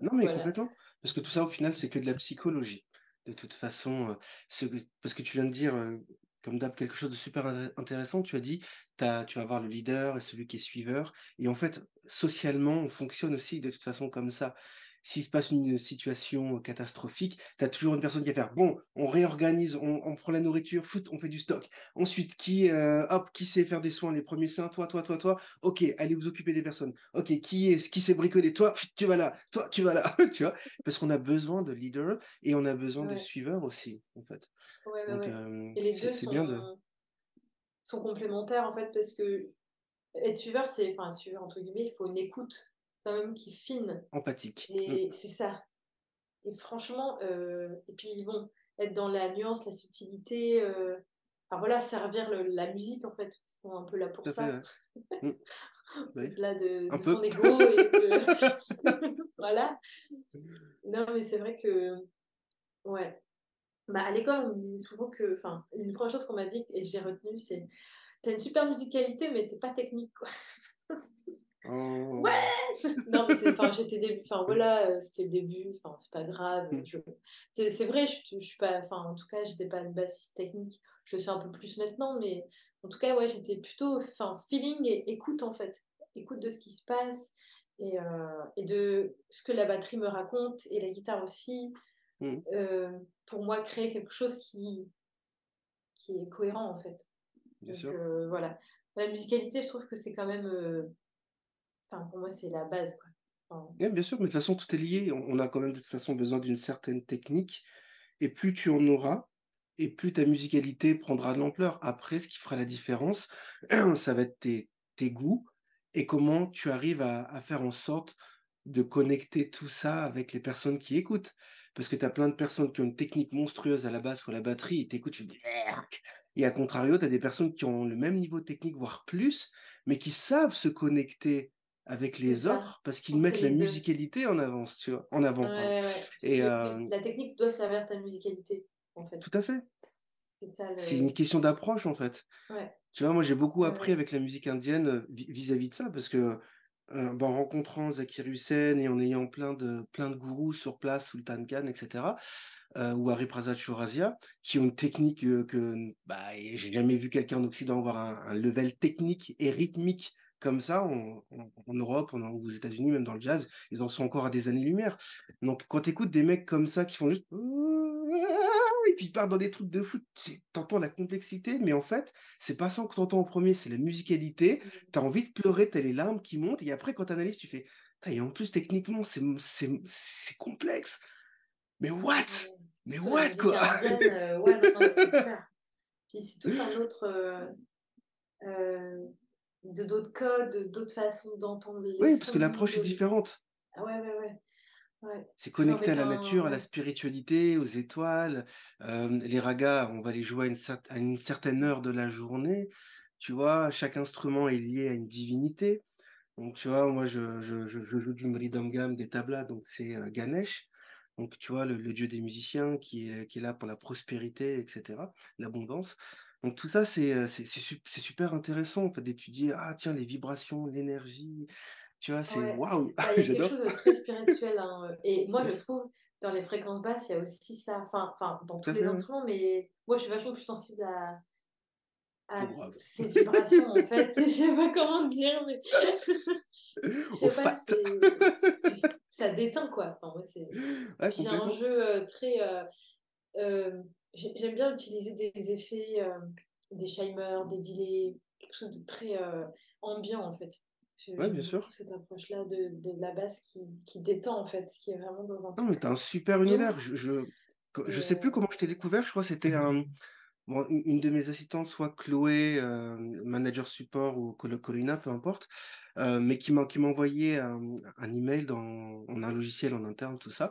A: Non, mais
B: Voilà.
A: complètement. Parce que tout ça, au final, c'est que de la psychologie. De toute façon, euh, ce que- parce que tu viens de dire, euh, comme d'hab, quelque chose de super inté- intéressant. Tu as dit, tu vas avoir le leader et celui qui est suiveur. Et en fait, socialement, on fonctionne aussi de toute façon comme ça. S'il se passe une situation catastrophique, tu as toujours une personne qui va faire, bon, on réorganise, on, on prend la nourriture, foot, on fait du stock. Ensuite, qui, euh, hop, qui sait faire des soins, les premiers soins, toi, toi, toi, toi. Ok, allez vous occuper des personnes. Ok, qui est, qui sait bricoler? Toi, tu vas là. Toi, tu vas là. tu vois? Parce qu'on a besoin de leaders et on a besoin de suiveurs aussi, en fait.
B: ouais, ouais,
A: Donc,
B: ouais.
A: euh,
B: Et les deux
A: c'est bien de
B: sont, sont complémentaires, en fait, parce que être suiveur, c'est, enfin, suiveur, entre guillemets, il faut une écoute quand même qui est fine.
A: empathique. Mm,
B: Et c'est ça. Et franchement, euh, et puis bon, être dans la nuance, la subtilité, euh, enfin voilà, servir le- la musique en fait, parce qu'on est un peu là pour
A: tout à fait,
B: ça,
A: ouais. Mm, oui.
B: au-delà de, son ego et de... voilà. Non, mais c'est vrai que, ouais. Bah, à l'école, on me disait souvent que, enfin, une première chose qu'on m'a dit et j'ai retenu, c'est T'as une super musicalité, mais t'es pas technique, quoi. Ouais!
A: Oh.
B: Non, mais c'est, j'étais début, enfin, voilà, euh, c'était le début, enfin, c'est pas grave.
A: Mm,
B: Je... C'est, c'est vrai, je, je suis pas, enfin, en tout cas, j'étais pas une bassiste technique. Je le suis un peu plus maintenant, mais en tout cas, ouais, j'étais plutôt, enfin, feeling et écoute, en fait. Écoute de ce qui se passe et, euh, et de ce que la batterie me raconte et la guitare aussi.
A: mm,
B: euh, pour moi, créer quelque chose qui, qui est cohérent, en fait.
A: Bien
B: Donc,
A: sûr.
B: voilà. La musicalité, je trouve que c'est quand même, enfin, pour moi, c'est la base,
A: Ouais, bien sûr, mais de toute façon, tout est lié. On a quand même de toute façon besoin d'une certaine technique. Et plus tu en auras, et plus ta musicalité prendra de l'ampleur. Après, ce qui fera la différence, ça va être tes, tes goûts et comment tu arrives à, faire en sorte de connecter tout ça avec les personnes qui écoutent. Parce que tu as plein de personnes qui ont une technique monstrueuse à la basse ou la batterie, et t'écoutes, tu dis, Merk et à contrario, tu as des personnes qui ont le même niveau technique, voire plus, mais qui savent se connecter avec les autres parce qu'ils mettent la musicalité en avance, tu vois, en avant,
B: Ouais,
A: Et euh,
B: la technique doit servir ta musicalité, en fait.
A: tout à fait.
B: C'est le.
A: une question d'approche, en fait.
B: Ouais,
A: Tu vois, moi, j'ai beaucoup appris avec la musique indienne euh, vi- vis-à-vis de ça, parce que euh, bah, en rencontrant Zakir Hussain et en ayant plein de, plein de gourous sur place, Sultan Khan, etc., euh, ou Hariprasad Chaurasia, qui ont une technique que bah, j'ai jamais vu quelqu'un en Occident avoir un, un level technique et rythmique comme ça en, en- en Europe, en, aux États-Unis, même dans le jazz, ils en sont encore à des années-lumière. Donc, quand tu écoutes des mecs comme ça qui font juste et puis ils partent dans des trucs de foot, t'entends la complexité, mais en fait, c'est pas ça que t'entends en premier, c'est la musicalité. T'as envie de pleurer, t'as les larmes qui montent, et après, quand t'analyses, tu fais, et en plus, techniquement, c'est c'est- c'est complexe. Mais what? Mais what, quoi?
B: indienne, euh, ouais, non, non. Puis c'est tout un autre. euh, euh, d'autres codes, d'autres façons d'entendre les
A: Oui, parce que l'approche est
B: De...
A: différente.
B: Ah ouais, ouais, ouais. ouais.
A: C'est connecté à la
B: un.
A: nature, à la spiritualité, aux étoiles. Euh, les ragas, on va les jouer à une, cer- à une certaine heure de la journée. Tu vois, chaque instrument est lié à une divinité. Donc, tu vois, moi, je, je, je, je joue du mridangam, des tablas, donc c'est euh, Ganesh. Donc, tu vois, le, le dieu des musiciens qui est, qui est là pour la prospérité, etc., l'abondance. Donc, tout ça, c'est c'est c'est su- c'est super intéressant, en fait, d'étudier, ah, tiens, les vibrations, l'énergie, tu vois, c'est waouh,
B: Bah, il y a quelque chose de très spirituel. hein, Et moi, je trouve, dans les fréquences basses, il y a aussi ça. Enfin, enfin dans tous les instruments, mais moi, je suis vachement plus sensible à, ces vibrations, en fait. Je sais pas comment dire, mais je sais pas, c'est- ça déteint, quoi. Enfin, moi.
A: Ouais,
B: Puis un jeu euh, très... euh, euh, j'aime bien utiliser des effets, euh, des shimers, des delays, quelque chose de très euh, ambiant, en fait. J'aime
A: bien sûr.
B: cette approche-là de, de la basse qui, qui détend, en fait, qui est vraiment dans un
A: Non, mais t'as un super univers. Je, je, je sais plus
B: euh,
A: comment je t'ai découvert. Je crois que c'était un, bon, une une de mes assistantes, soit Chloé, euh, manager support ou Colina, peu importe, euh, mais qui m'a qui envoyé un, un email dans on a un logiciel en interne, tout ça,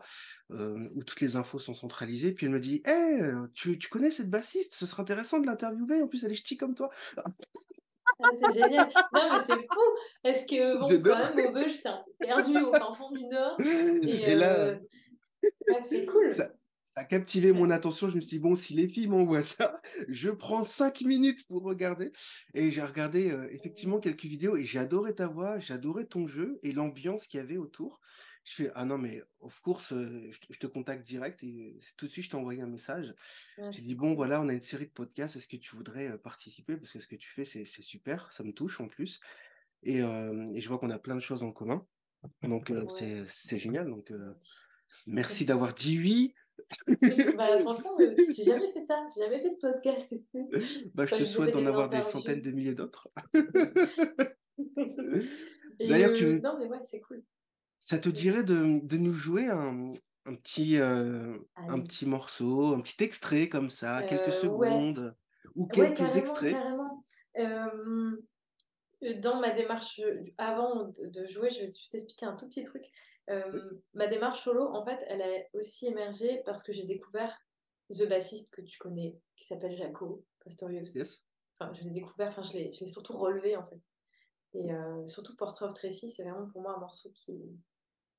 A: euh, où toutes les infos sont centralisées. Puis elle me dit, Hey, tu, tu connais cette bassiste? Ce serait intéressant de l'interviewer. En plus, elle est ch'ti comme toi.
B: ah, c'est génial. Non, mais c'est fou. Est-ce que, bon, quand même, Maubeuge, c'est perdu au fin fond du Nord. Et,
A: Et là,
B: c'est cool.
A: ça, ça a captivé mon attention. Je me suis dit, bon, si les filles m'envoient ça, je prends cinq minutes pour regarder. Et j'ai regardé euh, effectivement quelques vidéos et j'ai adoré ta voix, adoré ton jeu et l'ambiance qu'il y avait autour. Je fais, ah non, mais of course, euh, je, te- je te contacte direct et tout de suite, je t'ai envoyé un message.
B: Ouais,
A: J'ai dit, bon, voilà, on a une série de podcasts. Est-ce que tu voudrais euh, participer? Parce que ce que tu fais, c'est super. Ça me touche en plus. Et, euh, et je vois qu'on a plein de choses en commun. Donc, euh,
B: Ouais,
A: c'est génial. Donc, euh, merci d'avoir dit oui.
B: Bah, franchement, euh, j'ai jamais fait ça. J'ai jamais fait de podcast.
A: Bah, je te souhaite d'en avoir des centaines de milliers d'autres. D'ailleurs,
B: euh,
A: tu,
B: non, mais ouais, c'est cool.
A: ça te dirait de, de nous jouer un, un petit, euh, un petit morceau, un petit extrait comme ça, quelques
B: ouais,
A: secondes, ou
B: ouais,
A: quelques
B: carrément,
A: extraits?
B: carrément. Euh, dans ma démarche, avant de, jouer, je vais t'expliquer un tout petit truc. Euh, ma démarche solo, en fait, elle a aussi émergé parce que j'ai découvert The bassiste que tu connais, qui s'appelle Jaco Pastorius.
A: yes,
B: Enfin, je l'ai découvert, enfin, je l'ai surtout relevé, en fait. Et euh, surtout Portrait of Tracy, c'est vraiment pour moi un morceau qui,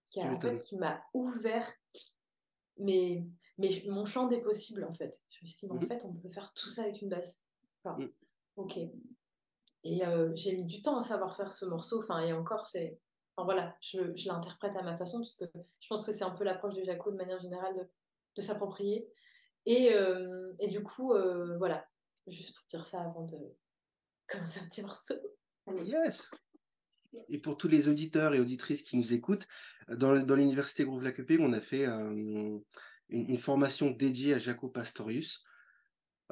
B: qui
A: tu
B: a, en fait, m'a ouvert mes, mes- mon champ des possibles, en fait. Je me suis dit, mais en
A: Mhm,
B: fait, on peut faire tout ça avec une basse. Enfin,
A: mhm.
B: ok. Et euh, j'ai mis du temps à savoir faire ce morceau. Enfin, et encore, c'est. Enfin, voilà, je, l'interprète à ma façon, parce que je pense que c'est un peu l'approche de Jaco de manière générale de, de s'approprier. Et, euh, du coup, euh, voilà, juste pour dire ça avant de commencer un petit morceau. Allez.
A: Yes. Et pour tous les auditeurs et auditrices qui nous écoutent, dans, l'université Groove Lacupé, on a fait une formation dédiée à Jaco Pastorius.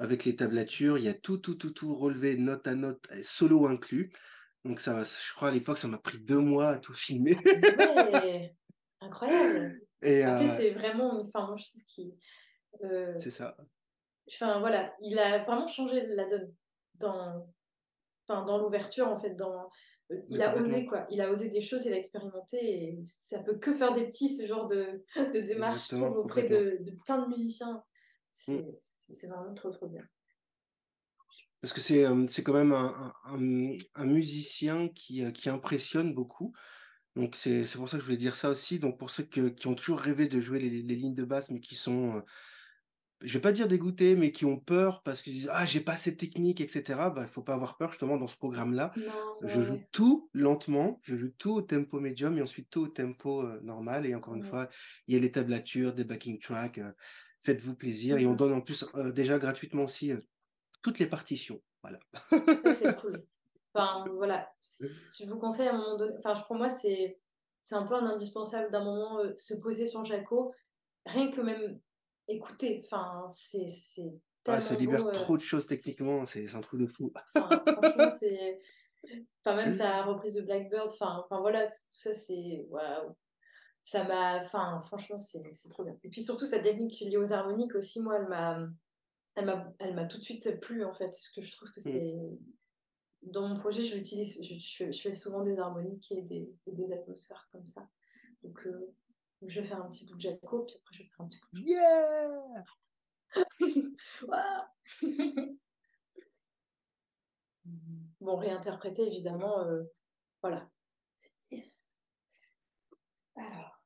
A: Avec les tablatures, il y a tout, tout, tout, tout relevé, note à note, solo inclus. Donc ça, je crois à l'époque, ça m'a pris deux mois à tout filmer.
B: Ouais, incroyable.
A: Et
B: Après,
A: euh,
B: c'est vraiment. Enfin, moi, je trouve qu'il. euh,
A: c'est ça.
B: Enfin, voilà, il a vraiment changé la donne dans, enfin, dans l'ouverture, en fait. Dans, euh, il a osé, quoi. Il a osé des choses, il a expérimenté. Et ça peut que faire des petits, ce genre de, de démarche, je
A: Exactement,
B: trouve, auprès de plein de musiciens.
A: Mm.
B: C'est c'est vraiment trop, trop bien.
A: Parce que c'est euh, c'est quand même un, un, musicien qui, euh, qui impressionne beaucoup. Donc c'est c'est pour ça que je voulais dire ça aussi. Donc pour ceux que- qui ont toujours rêvé de jouer les, les lignes de basse, mais qui sont, euh, je vais pas dire dégoûtés, mais qui ont peur parce qu'ils disent ah j'ai pas cette technique, etc. Bah il faut pas avoir peur justement dans ce programme-là.
B: Non,
A: Je joue tout lentement, je joue tout au tempo médium et ensuite tout au tempo euh, normal. Et encore une fois, il y a les tablatures, des backing tracks. euh, Faites-vous plaisir et on
B: Mhm.
A: donne en plus euh, déjà gratuitement aussi euh, toutes les partitions. Voilà.
B: C'est cool. Enfin, voilà. Si je vous conseille à un moment donné, enfin, pour moi, c'est un peu un indispensable d'un moment euh, se poser sur Jaco, rien que même écouter. Enfin, c'est
A: Ah, ça
B: beau.
A: libère trop de choses techniquement,
B: c'est-
A: un truc de fou.
B: enfin, franchement, c'est. Enfin, même sa reprise de Blackbird, enfin, enfin voilà, tout ça, c'est. Waouh. Ça m'a. Enfin, franchement, c'est trop bien. Et puis surtout, sa technique liée aux harmoniques aussi, moi, elle m'a. Elle m'a, elle m'a tout de suite plu en fait, parce que je trouve que
A: Mm.
B: c'est dans mon projet, je l'utilise, je, fais souvent des harmoniques et des, et des atmosphères comme ça. Donc, euh, je vais faire un petit bout de Jaco, puis après, je vais faire un petit bout
A: Yeah!
B: de Waouh Bon, réinterpréter évidemment, euh, voilà. Alors.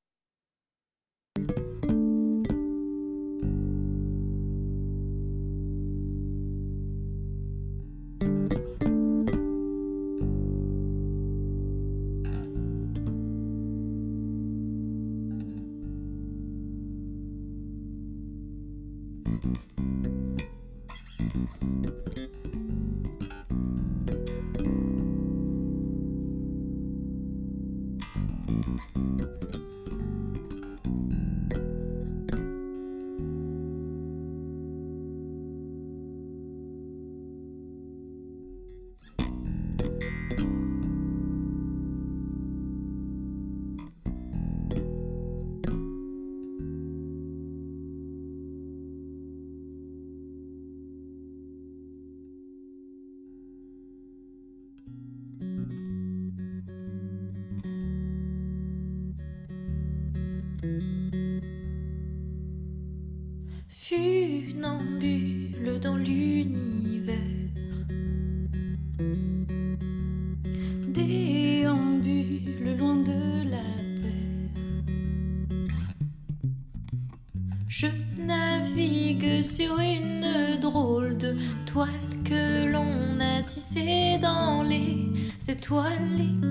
C: Étoiles.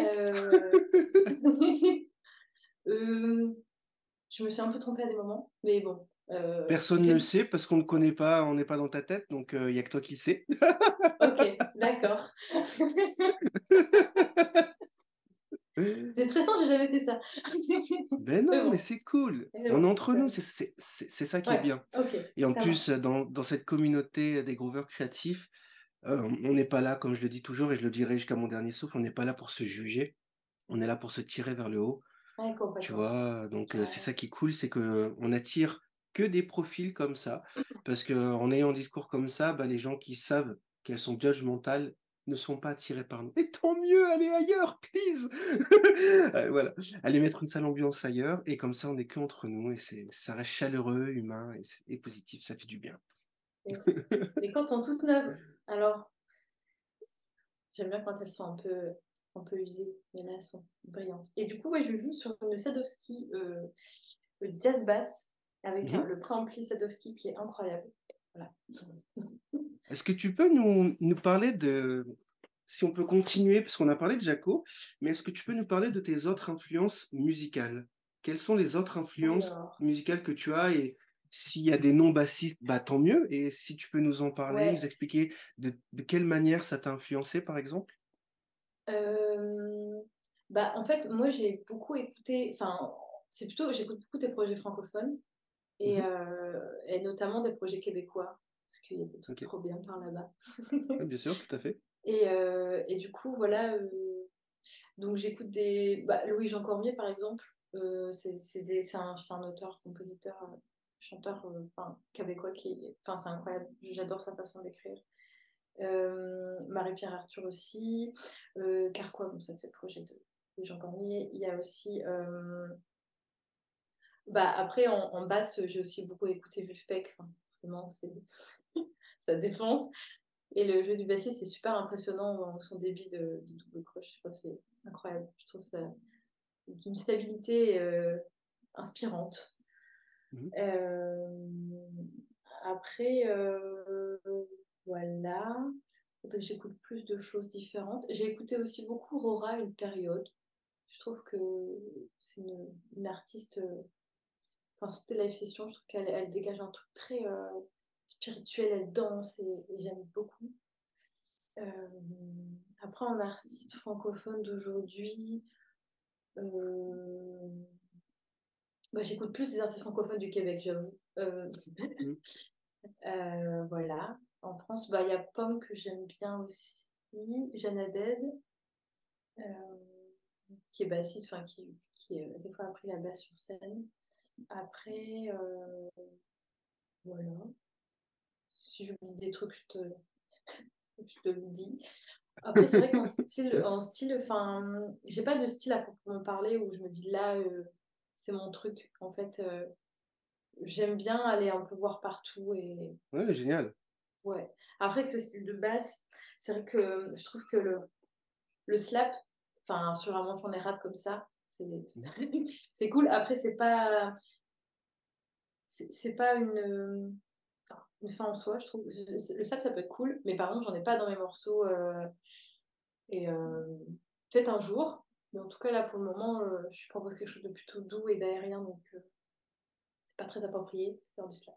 B: Euh, euh, je me suis un peu trompée à des moments, mais bon. euh,
A: Personne ne le sait parce qu'on ne connaît pas, on n'est pas dans ta tête, donc il n'y a que toi qui le sais.
B: Ok, d'accord. C'est stressant, j'ai jamais fait ça.
A: Ben non,
B: bon.
A: mais c'est cool. On est entre nous, c'est ça qui
B: Ouais.
A: est bien. Et en
B: ça
A: plus, dans, dans cette communauté des grooveurs créatifs, euh, on n'est pas là, comme je le dis toujours, et je le dirai jusqu'à mon dernier souffle, on n'est pas là pour se juger, on est là pour se tirer vers le haut,
B: Ouais,
A: tu vois? Donc euh, c'est ça qui est cool, c'est que on attire que des profils comme ça, parce que en ayant un discours comme ça, bah, les gens qui savent qu'elles sont judgmentales ne sont pas attirés par nous. Et tant mieux, allez ailleurs, please. Euh, voilà, allez mettre une sale ambiance ailleurs, et comme ça on n'est que entre nous, et c'est ça reste chaleureux, humain et positif, ça fait du bien.
B: Mais quand on toutes neuves, alors j'aime bien quand elles sont un peu, un peu usées, mais là elles sont brillantes. Et du coup, ouais, je joue sur une Sadowski euh, le jazz bass avec
A: Mhm.
B: le préampli Sadowski qui est incroyable. Voilà.
A: Est-ce que tu peux nous, nous parler de, si on peut continuer, parce qu'on a parlé de Jaco, mais est-ce que tu peux nous parler de tes autres influences musicales? Quelles sont les autres influences
B: Alors.
A: musicales que tu as et S'il y a des non-bassistes, bah, tant mieux. Et si tu peux nous en parler, nous expliquer de, quelle manière ça t'a influencé, par exemple?
B: Euh, bah, En fait, moi, j'ai beaucoup écouté, enfin, c'est plutôt, j'écoute beaucoup des projets francophones et, mmh et, notamment des projets québécois, parce qu'il y a des trucs trop bien par là-bas.
A: bien sûr, tout à fait.
B: Et, et du coup, voilà, donc j'écoute des... Bah, Louis-Jean Cormier, par exemple, c'est un, un auteur, compositeur chanteur euh, québécois qui enfin c'est incroyable. J'adore sa façon d'écrire. Euh, Marie-Pierre Arthur aussi. Euh, Carquois bon, ça c'est le projet de, Jean Cormier. Il y a aussi bah, après en, basse j'ai aussi beaucoup écouté Vulfpeck enfin, forcément c'est sa défense et le jeu du bassiste est super impressionnant son débit de, double croche. C'est incroyable. Je trouve ça d'une stabilité inspirante Mmh. Euh, après, euh, voilà. J'écoute plus de choses différentes. J'ai écouté aussi beaucoup Rora une période. Je trouve que c'est une, artiste. Euh, enfin, sur tes live sessions, je trouve qu'elle elle dégage un truc très spirituel. Elle danse et, j'aime beaucoup. après, en artiste francophone d'aujourd'hui, bah, j'écoute plus des artistes francophones du Québec, j'avoue. Euh, mmh. euh, voilà. En France, bah, il y a Pomme que j'aime bien aussi. Jeanne Aded, euh, qui est bassiste, enfin, qui, qui a des fois a pris la basse sur scène. Après, voilà. Si j'oublie des trucs, je te, je te le dis. Après, c'est vrai qu'en style, en style, enfin, j'ai pas de style à proprement parler où je me dis là, c'est mon truc. En fait, euh, j'aime bien aller un peu voir partout. Et...
A: Ouais, génial.
B: Ouais. Après, que ce style de basse, c'est vrai que je trouve que le, le slap, enfin, sur un manche en érable comme ça, c'est mhm. cool. Après, c'est pas. C'est pas une, une fin en soi, je trouve. Le slap, ça peut être cool, mais par contre, j'en ai pas dans mes morceaux. Euh, et euh, peut-être un jour, mais en tout cas, là, pour le moment, euh, je propose quelque chose de plutôt doux et d'aérien, donc euh, c'est pas très approprié de faire du slap.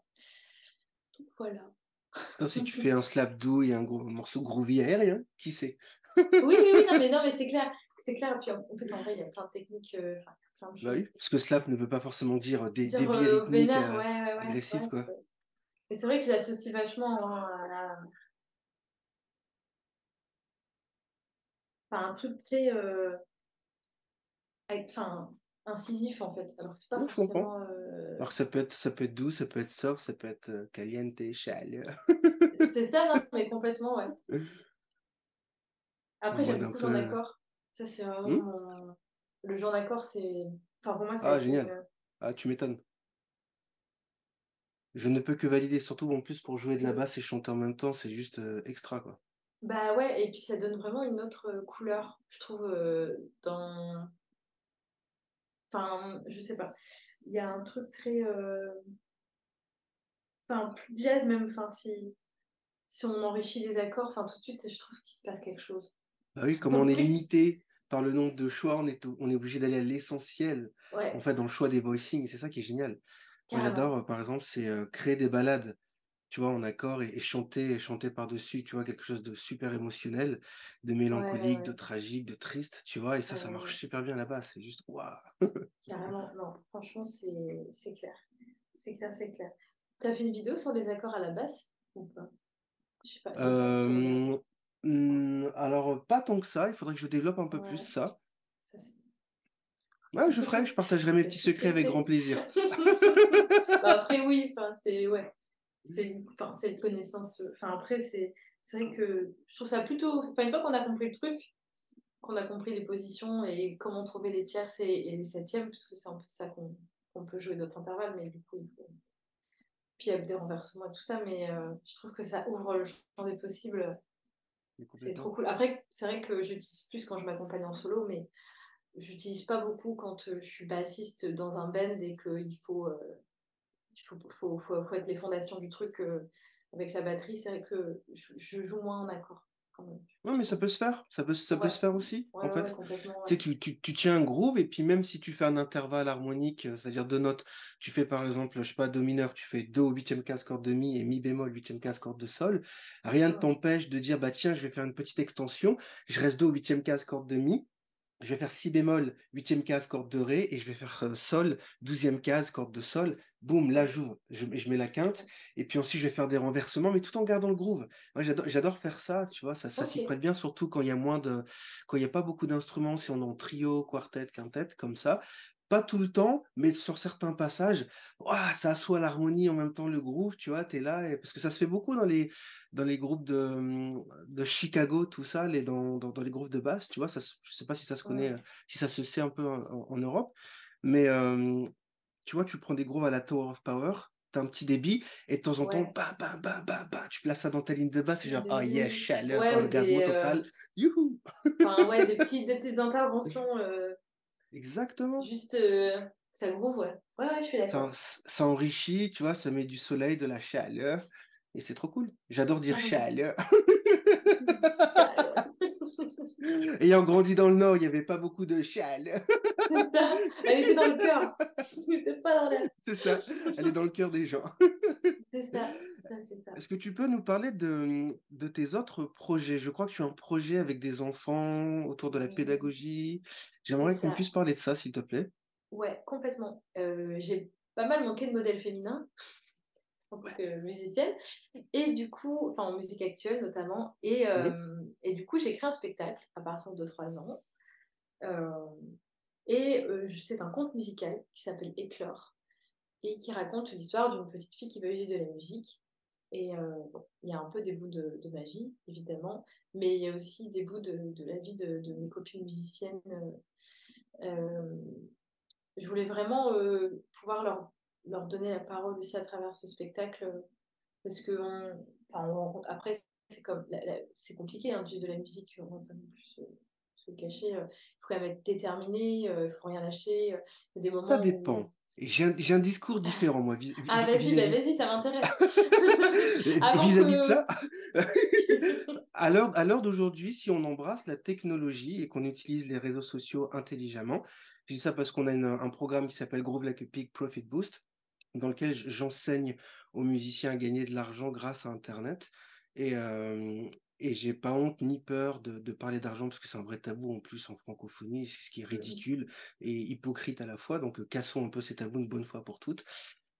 B: Donc voilà.
A: si tu fais un slap doux et un, gros, morceau groovy aérien, qui sait?
B: Oui, oui, oui, non, mais, non, mais c'est clair. C'est clair. Puis en fait, en vrai, il y a plein de techniques. Euh, plein de
A: bah oui, parce que slap ne veut pas forcément dire des rythmiques agressifs. Quoi.
B: Mais c'est vrai que j'associe vachement hein, à Enfin, un truc très enfin, incisif en fait. Alors c'est pas forcément. Euh,
A: Alors ça peut être, ça peut être doux, ça peut être soft, ça peut être euh, caliente, chaleur.
B: c'est ça, non, mais complètement, ouais. Après, j'aime beaucoup le genre d'accord. Ça, c'est vraiment hmm? mon... Le genre d'accord, c'est. Enfin, pour moi, c'est.
A: Ah, génial. Euh, ah, tu m'étonnes. Je ne peux que valider, surtout en plus pour jouer de la basse et chanter en même temps, c'est juste extra, quoi.
B: Bah ouais, et puis ça donne vraiment une autre couleur, je trouve, dans Enfin, je sais pas. Il y a un truc très. Euh, enfin, plus jazz même. Enfin, si, si on enrichit les accords, enfin, tout de suite, je trouve qu'il se passe quelque chose.
A: Bah oui, comme on est limité par le nombre de choix, on est, on est obligé d'aller à l'essentiel. En fait, dans le choix des voicings, c'est ça qui est génial. J'adore, par exemple, c'est euh, créer des balades tu vois, en accord et, chanter, et chanter par-dessus, tu vois, quelque chose de super émotionnel, de mélancolique, de tragique, de triste, tu vois, et ça, ça marche super bien là-bas, c'est juste waouh!
B: Carrément, non, franchement, c'est clair. C'est clair, c'est clair. Tu as fait une vidéo sur les accords à la basse ou pas?
A: Je sais pas. Euh, hmm, alors, pas tant que ça, il faudrait que je développe un peu plus ça. ça ouais, je ferai, je partagerai mes petits secrets avec grand plaisir.
B: Bah, après, oui, c'est ouais c'est une, une connaissance. Enfin, après, c'est vrai que je trouve ça plutôt. Enfin, une fois qu'on a compris le truc, qu'on a compris les positions et comment trouver les tierces et, les septièmes, parce que c'est un peu ça qu'on peut jouer d'autres intervalles, mais du coup, il faut. Puis il y a des renversements et tout ça, mais euh, je trouve que ça ouvre le champ des possibles. C'est trop cool. Après, c'est vrai que j'utilise plus quand je m'accompagne en solo, mais j'utilise pas beaucoup quand euh, je suis bassiste dans un band et qu'il faut. Euh, il faut, faut, faut, être les fondations du truc euh, avec la batterie. C'est vrai que je, joue moins en accord. quand même.
A: Ouais, mais ça peut se faire. Ça peut, ça peut se faire aussi,
B: Ouais,
A: en fait. Tu tu, tu, tu tiens un groove et puis même si tu fais un intervalle harmonique, euh, c'est-à-dire deux notes, tu fais par exemple, je sais pas, do mineur, tu fais do huitième quinze corde de mi et mi bémol huitième quinze corde de sol, rien ne t'empêche de dire, bah tiens, je vais faire une petite extension, je reste do huitième quinze corde de mi, je vais faire si bémol huitième case corde de ré et je vais faire euh, sol douzième case corde de sol, boum, là j'ouvre, je, je mets la quinte et puis ensuite je vais faire des renversements, mais tout en gardant le groove. Moi j'adore, faire ça, tu vois, ça, ça s'y prête bien, surtout quand il y a moins de, quand il n'y a pas beaucoup d'instruments, si on est en trio, quartet, quintet, comme ça. Pas tout le temps, mais sur certains passages, ouah, ça assoit l'harmonie en même temps le groove, tu vois, tu es là, et- parce que ça se fait beaucoup dans les, dans les groupes de, hum, de Chicago, tout ça, les, dans, dans, dans les groupes de basse, tu vois, ça, se- je sais pas si ça se connaît,
B: Ouais.
A: euh, si ça se sait un peu en, Europe, mais euh, tu vois, tu prends des grooves à la Tower of Power, tu as un petit débit, et de temps en temps, bah, bah, bah, bah, bah, tu places ça dans ta ligne de basse, c'est genre, oh yeah, chaleur,
B: Ouais, ou
A: orgasme
B: euh,
A: total, youhou!
B: Enfin, ouais, des, petits, des petites interventions, euh,
A: Exactement.
B: juste, euh, ça groove, ouais. Ouais, ouais, je suis
A: Ça,
B: d'accord.
A: ça enrichit, tu vois, ça met du soleil, de la chaleur, et c'est trop cool. J'adore dire chaleur. Ayant grandi dans le Nord, il n'y avait pas beaucoup de chaleur.
B: Elle était dans le cœur. Elle pas dans l'air.
A: C'est ça, elle est dans le cœur des gens.
B: C'est ça, c'est.
A: Est-ce que tu peux nous parler de, de tes autres projets? Je crois que tu as un projet avec des enfants autour de la
B: Oui.
A: pédagogie. J'aimerais qu'on puisse parler de ça, s'il te plaît.
B: Ouais, complètement. Euh, j'ai pas mal manqué de modèles féminins en tant que musicienne. Et du coup, enfin en musique actuelle notamment. Et, euh, et du coup, j'ai créé un spectacle à partir de 3 ans. Euh, et euh, c'est un conte musical qui s'appelle Éclore et qui raconte l'histoire d'une petite fille qui veut vivre de la musique. Et bon, il y a un peu des bouts de, de ma vie, évidemment, mais il y a aussi des bouts de, de la vie de, de mes copines musiciennes. je voulais vraiment euh, pouvoir leur, leur donner la parole aussi à travers ce spectacle, euh, parce que on, enfin, on après, c'est comme c'est compliqué hein, de vivre de la musique, on va pas non plus se, se cacher. euh, Il faut quand même être déterminé, euh, il faut rien lâcher. Il y a des
A: Ça
B: moments où-
A: dépend. J'ai un, j'ai un discours différent, moi, vis-
B: Ah, vas-y, bah, vas-y, ça m'intéresse.
A: vis-à-vis
B: que-
A: de ça. À l'heure, à l'heure d'aujourd'hui, si on embrasse la technologie et qu'on utilise les réseaux sociaux intelligemment, je dis ça parce qu'on a une- un programme qui s'appelle Groove Like a Pig Profit Boost, dans lequel j'enseigne aux musiciens à gagner de l'argent grâce à Internet. Et, euh, et j'ai pas honte ni peur de, de parler d'argent parce que c'est un vrai tabou en plus en francophonie, c'est ce qui est ridicule et hypocrite à la fois. Donc euh, cassons un peu ces tabous une bonne fois pour toutes.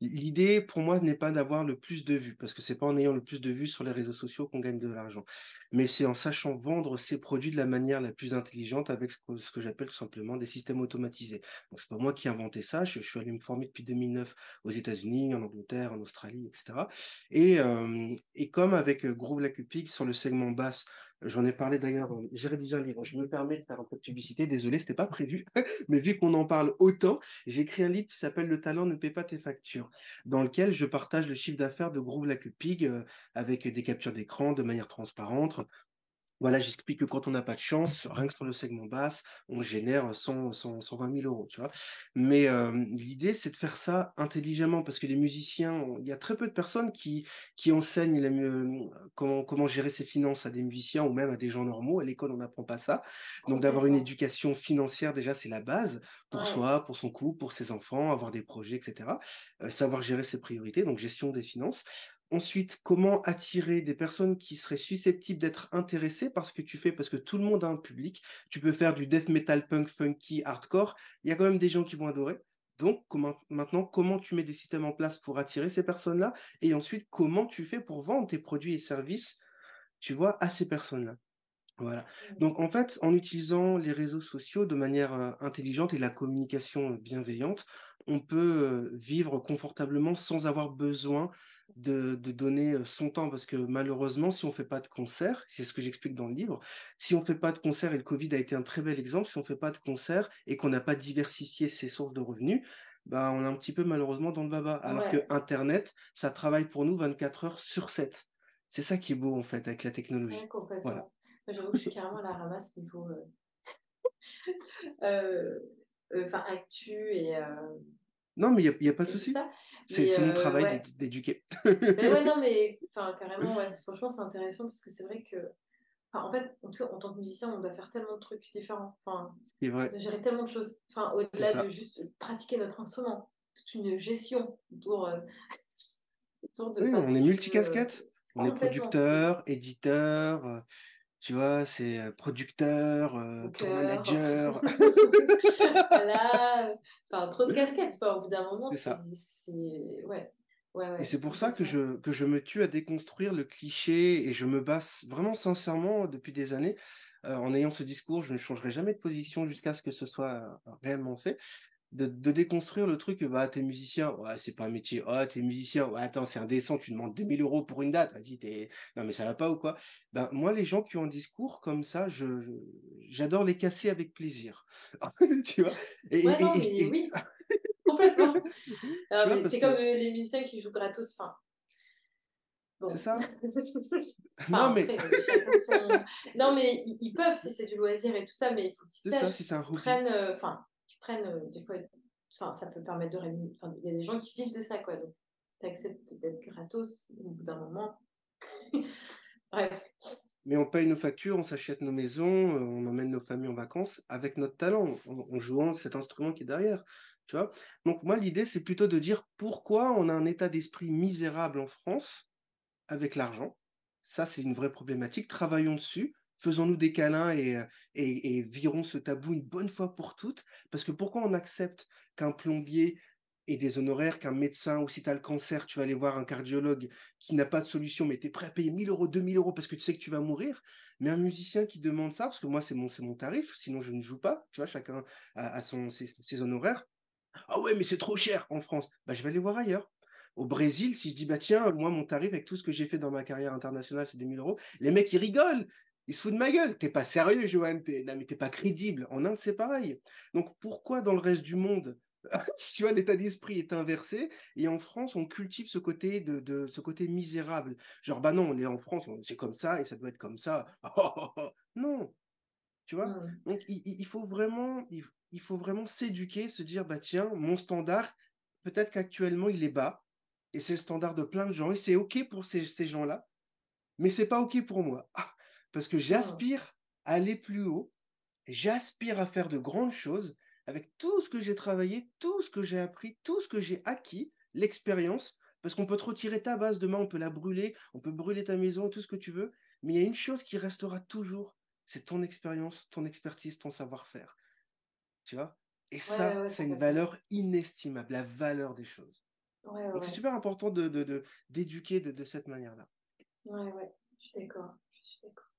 A: L'idée pour moi n'est pas d'avoir le plus de vues, parce que c'est pas en ayant le plus de vues sur les réseaux sociaux qu'on gagne de l'argent, mais c'est en sachant vendre ses produits de la manière la plus intelligente avec ce que, j'appelle tout simplement des systèmes automatisés. Donc c'est pas moi qui ai inventé ça, je, suis allé me former depuis 2009 aux États-Unis, en Angleterre, en Australie, etc. Et, euh, et comme avec euh, Groove Pig sur le segment basse, j'en ai parlé d'ailleurs, j'ai rédigé un livre, je me permets de faire un peu de publicité, désolé, c'était pas prévu, mais vu qu'on en parle autant, j'ai écrit un livre qui s'appelle Le talent ne paie pas tes factures dans lequel je partage le chiffre d'affaires de Groove Like a Pig euh, avec des captures d'écran de manière transparente. Voilà, j'explique que quand on n'a pas de chance, rien que sur le segment basse, on génère 100, 100, 120 000 euros, tu vois. Mais euh, l'idée, c'est de faire ça intelligemment parce que les musiciens, il y a très peu de personnes qui, qui enseignent euh, comment, comment gérer ses finances à des musiciens ou même à des gens normaux. À l'école, on n'apprend pas ça. Donc, d'avoir une éducation financière, déjà, c'est la base pour soi, pour son couple, pour ses enfants, avoir des projets, etc. Euh, savoir gérer ses priorités, donc gestion des finances. Ensuite, comment attirer des personnes qui seraient susceptibles d'être intéressées par ce que tu fais, parce que tout le monde a un public. Tu peux faire du death metal, punk, funky, hardcore. Il y a quand même des gens qui vont adorer. Donc, comment, maintenant, comment tu mets des systèmes en place pour attirer ces personnes-là? Et ensuite, comment tu fais pour vendre tes produits et services, tu vois, à ces personnes-là? Voilà. Donc, en fait, en utilisant les réseaux sociaux de manière euh, intelligente et la communication euh, bienveillante, on peut euh, vivre confortablement sans avoir besoin de, de donner euh, son temps. Parce que malheureusement, si on ne fait pas de concert, c'est ce que j'explique dans le livre, si on ne fait pas de concert, et le Covid a été un très bel exemple, si on ne fait pas de concert et qu'on n'a pas diversifié ses sources de revenus, bah, on est un petit peu malheureusement dans le baba. Alors
B: Ouais.
A: que Internet, ça travaille pour nous 24 heures sur 7. C'est ça qui est beau, en fait, avec la technologie.
B: Ouais, complètement.
A: Voilà.
B: J'avoue que je suis carrément à la ramasse niveau euh, euh, euh, enfin, actu et, euh,
A: Non, mais il n'y a, pas de souci. C'est mon
B: euh,
A: travail
B: ouais.
A: d'éduquer.
B: Mais ouais, non, mais enfin, carrément, ouais, franchement, c'est intéressant parce que c'est vrai que en fait, en, tant que musicien, on doit faire tellement de trucs différents. Enfin,
A: c'est vrai.
B: De gérer tellement de choses. Enfin, au-delà de juste pratiquer notre instrument. C'est une gestion autour, euh,
A: de. Oui, on est multicasquette. on est producteur, éditeur. Tu vois, c'est euh, producteur, tour manager.
B: voilà. Enfin, trop de casquettes, quoi. Au bout d'un moment, c'est. Ouais
A: et c'est pour ça que je, que je me tue à déconstruire le cliché et je me base vraiment sincèrement depuis des années. Euh, en ayant ce discours, je ne changerai jamais de position jusqu'à ce que ce soit euh, réellement fait. De, de, déconstruire le truc, bah, t'es musicien, ouais, c'est pas un métier, oh, t'es musicien, ouais, attends, c'est indécent, tu demandes 2000 euros pour une date, vas-y, t'es, non, mais ça va pas ou quoi? Ben, moi, les gens qui ont un discours comme ça, je, j'adore les casser avec plaisir. tu vois?
B: Et, ouais, non, mais oui. Complètement. c'est comme euh, les musiciens qui jouent gratos. Enfin,
A: C'est ça?
B: Non, mais... Non, mais ils, peuvent si c'est du loisir et tout ça, mais il faut qu'ils sachent, si prennent, euh, enfin, prennent des fois, enfin, ça peut permettre de rémunérer. il y a des gens qui vivent de ça, quoi. Donc, tu acceptes d'être gratos au bout d'un moment. Bref.
A: Mais on paye nos factures, on s'achète nos maisons, on emmène nos familles en vacances avec notre talent, en jouant cet instrument qui est derrière. Tu vois Donc moi, l'idée, c'est plutôt de dire pourquoi on a un état d'esprit misérable en France avec l'argent. Ça, c'est une vraie problématique. Travaillons dessus. Faisons-nous des câlins et, et, et, virons ce tabou une bonne fois pour toutes. Parce que pourquoi on accepte qu'un plombier ait des honoraires, qu'un médecin, ou si tu as le cancer, tu vas aller voir un cardiologue qui n'a pas de solution, mais tu es prêt à payer 1000 euros, 2000 euros parce que tu sais que tu vas mourir? Mais un musicien qui demande ça, parce que moi, c'est mon, mon tarif, sinon je ne joue pas, tu vois, chacun a, son, ses honoraires. Ah ouais, mais c'est trop cher en France. Bah, je vais aller voir ailleurs. Au Brésil, si je dis, bah tiens, moi, mon tarif avec tout ce que j'ai fait dans ma carrière internationale, c'est 2000 euros, les mecs, ils rigolent. Ils se foutent de ma gueule. T'es pas sérieux, Johan. T'es... Non, mais t'es pas crédible. En Inde, c'est pareil. Donc, pourquoi dans le reste du monde, tu vois, l'état d'esprit est inversé et en France, on cultive ce côté de, ce côté misérable? Genre, bah non, on est en France, c'est comme ça et ça doit être comme ça. non. Tu vois? Mmh. Donc, il, faut vraiment, il faut vraiment s'éduquer, se dire, bah tiens, mon standard, peut-être qu'actuellement, il est bas, et c'est le standard de plein de gens, et c'est OK pour ces, gens-là, mais c'est pas OK pour moi, parce que j'aspire à aller plus haut, j'aspire à faire de grandes choses, avec tout ce que j'ai travaillé, tout ce que j'ai appris, tout ce que j'ai acquis, l'expérience, parce qu'on peut te retirer ta base demain, on peut la brûler, on peut brûler ta maison, tout ce que tu veux, mais il y a une chose qui restera toujours, c'est ton expérience, ton expertise, ton savoir-faire. Tu vois? Et ça, c'est une valeur inestimable, la valeur des choses. Donc c'est super important de, d'éduquer de, de, cette manière-là.
B: Ouais, ouais, je suis d'accord. Je suis d'accord.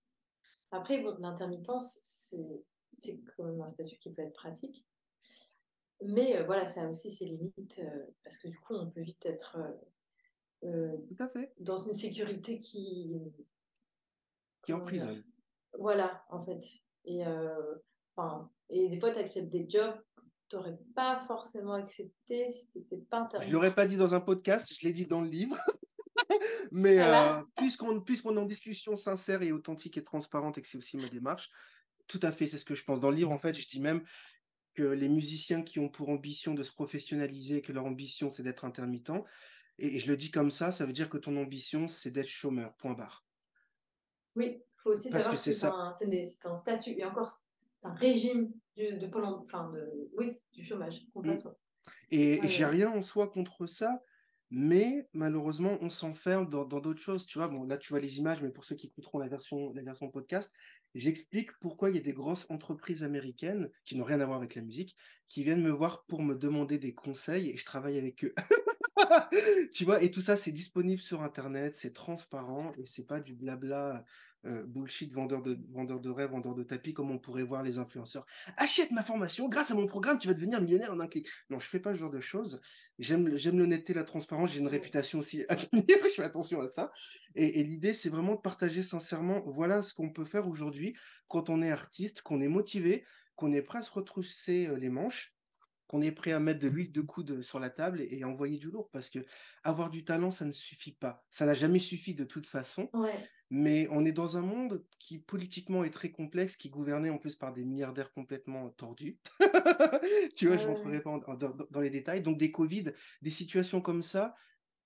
B: Après, bon, l'intermittence, c'est, quand même un statut qui peut être pratique. Mais euh, voilà, ça a aussi ses limites, euh, parce que du coup, on peut vite être
A: euh, Tout à fait.
B: dans une sécurité qui...
A: Qui emprisonne.
B: Voilà, en fait. Et et des fois, tu acceptes des jobs tu n'aurais pas forcément accepté si tu n'étais pas intéressé.
A: Je ne l'aurais pas dit dans un podcast, je l'ai dit dans le livre. Mais euh, puisqu'on puisqu'on est en discussion sincère et authentique et transparente et que c'est aussi ma démarche, tout à fait, c'est ce que je pense. Dans le livre, en fait, je dis même que les musiciens qui ont pour ambition de se professionnaliser, que leur ambition, c'est d'être intermittent, et, je le dis comme ça, ça veut dire que ton ambition, c'est d'être chômeur, point barre.
B: Oui, il faut aussi savoir que c'est un, un, statut. Et encore, un régime de, de, enfin de, oui, du chômage, complètement.
A: Et j'ai rien en soi contre ça, mais malheureusement, on s'enferme dans d'autres choses. Tu vois, bon, là, tu vois les images, mais pour ceux qui écouteront la version, podcast, j'explique pourquoi il y a des grosses entreprises américaines qui n'ont rien à voir avec la musique, qui viennent me voir pour me demander des conseils et je travaille avec eux. tu vois, et tout ça, c'est disponible sur Internet, c'est transparent et c'est pas du blabla euh, bullshit vendeur de, vendeur de rêves, vendeur de tapis, comme on pourrait voir les influenceurs. Achète ma formation, grâce à mon programme, tu vas devenir millionnaire en un clic. Non, je fais pas ce genre de choses. J'aime, j'aime l'honnêteté, la transparence, j'ai une réputation aussi à tenir, je fais attention à ça. Et, et l'idée, c'est vraiment de partager sincèrement, voilà ce qu'on peut faire aujourd'hui quand on est artiste, qu'on est motivé, qu'on est prêt à se retrousser euh, les manches qu'on est prêt à mettre de l'huile de coude sur la table et, envoyer du lourd parce que avoir du talent ça ne suffit pas ça n'a jamais suffi de toute façon mais on est dans un monde qui politiquement est très complexe qui est gouverné en plus par des milliardaires complètement tordus tu vois je ne rentrerai pas dans, les détails donc des covid des situations comme ça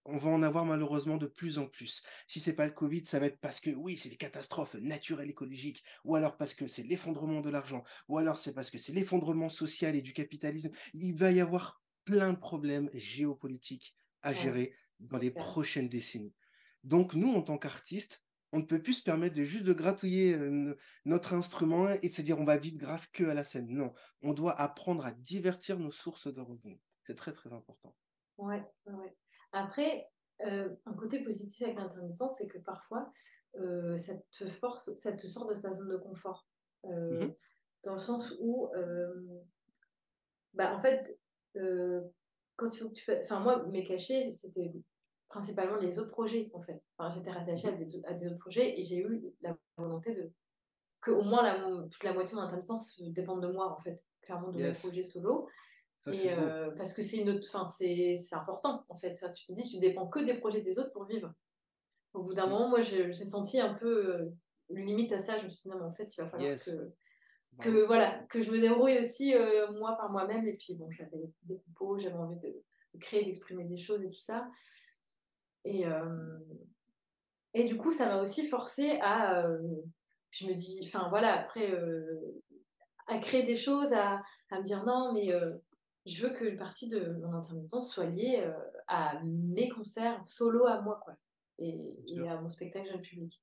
A: on va en avoir malheureusement de plus en plus. Si c'est pas le Covid, ça va être parce que oui, c'est des catastrophes naturelles écologiques, ou alors parce que c'est l'effondrement de l'argent, ou alors c'est parce que c'est l'effondrement social et du capitalisme. Il va y avoir plein de problèmes géopolitiques à gérer dans les prochaines décennies. Donc nous, en tant qu'artistes, on ne peut plus se permettre de juste de gratouiller euh, notre instrument et de se dire on va vivre grâce que à la scène. Non, on doit apprendre à divertir nos sources de revenus. C'est très très important.
B: Ouais, ouais. Après, euh, un côté positif avec l'intermittent, c'est que parfois, euh, ça te force, ça te sort de ta zone de confort. Mhm. Dans le sens où, bah, en fait, quand il faut que tu fais. Enfin, moi, mes cachets, c'était principalement les autres projets en fait. Enfin, j'étais rattachée à des, à des, autres projets et j'ai eu la volonté de que au moins la, toute la moitié de mon intermittence dépende de moi en fait, clairement de mes projets solo. et euh, parce que c'est une autre, enfin c'est important en fait. Tu te dis tu dépends que des projets des autres pour vivre. Au bout d'un mm. moment, moi j'ai senti un peu euh, une limite à ça. Je me suis dit non mais en fait il va falloir que que voilà que je me débrouille aussi euh, moi par moi-même et puis bon j'avais des compos, j'avais envie de, de créer, d'exprimer des choses et tout ça. Et, euh, et du coup, ça m'a aussi forcé à. Euh, je me dis, enfin voilà, après, euh, à créer des choses, à, à me dire non, mais je veux qu'une partie de mon intermittence soit liée à mes concerts solo à moi, quoi, et, et à mon spectacle jeune public.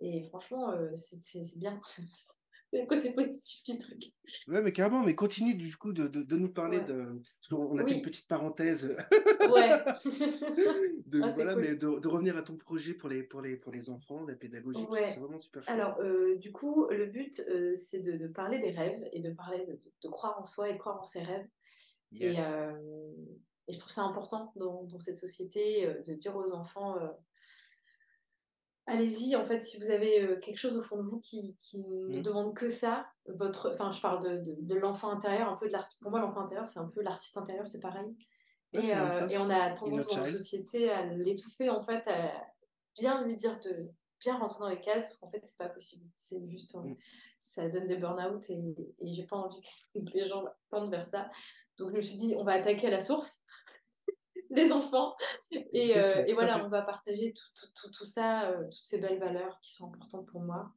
B: Et franchement, c'est bien. le côté positif du truc.
A: Ouais, mais carrément, mais continue du coup de, de, nous parler de. On a fait une petite parenthèse.
B: Ouais.
A: de, ah, voilà, mais de, de, revenir à ton projet pour les, pour les, pour les enfants, la pédagogie, c'est vraiment super
B: chouette. Alors, euh, du coup, le but, euh, c'est de, parler des rêves et de parler de, croire en soi et de croire en ses rêves. Et, euh, et, je trouve ça important dans, dans cette société de dire aux enfants allez-y, en fait, si vous avez quelque chose au fond de vous qui, ne mmh. demande que ça, votre, enfin, je parle de, de, l'enfant intérieur, un peu de l'artiste. Pour moi, l'enfant intérieur, c'est un peu l'artiste intérieur, c'est pareil. Et, euh, et, on a tendance dans la société à l'étouffer, en fait, à bien lui dire de bien rentrer dans les cases. En fait, c'est pas possible. C'est juste, euh, mmh. ça donne des burn-out et, et j'ai pas envie que les gens tendent vers ça. Donc, je me suis dit, on va attaquer à la source des enfants. Et, euh, et voilà, on va partager tout, tout, tout, ça, euh, toutes ces belles valeurs qui sont importantes pour moi.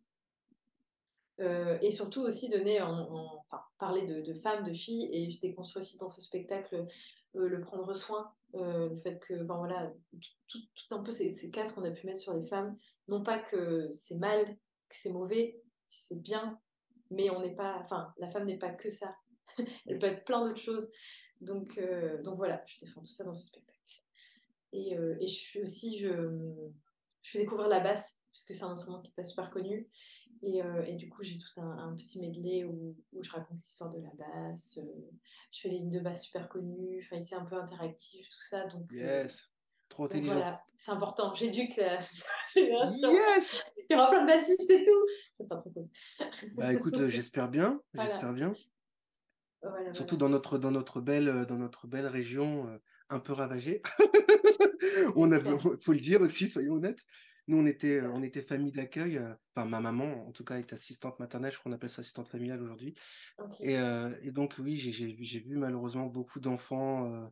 B: Euh, et surtout aussi donner, en, enfin, parler de, de, femmes, de filles, et je déconstruis aussi dans ce spectacle le prendre soin, le fait que, ben voilà, tout, tout, un peu ces, ces cases qu'on a pu mettre sur les femmes, non pas que c'est mal, que c'est mauvais, c'est bien, mais on n'est pas, enfin, la femme n'est pas que ça, elle peut être plein d'autres choses. Donc, euh, donc voilà, je défends tout ça dans ce spectacle. Et, euh, et je suis aussi, je, je fais découvrir la basse, puisque c'est un instrument qui n'est pas super connu. Et, euh, et du coup, j'ai tout un, petit medley où, où je raconte l'histoire de la basse. je fais les lignes de basse super connues. Enfin, c'est un peu interactif, tout ça. Donc,
A: yes! Trop intelligent.
B: Voilà, c'est important. J'éduque la génération.
A: Yes
B: Il y aura plein de bassistes et tout. C'est pas trop cool.
A: Bah écoute, j'espère bien. J'espère bien. Surtout dans notre, dans, notre belle, euh, dans notre belle région euh, un peu ravagée. on a, faut le dire aussi, soyons honnêtes. Nous, on était, on était famille d'accueil. Euh, enfin, ma maman, en tout cas, est assistante maternelle. Je crois qu'on appelle ça assistante familiale aujourd'hui. Et, et, donc, oui, j'ai vu malheureusement beaucoup d'enfants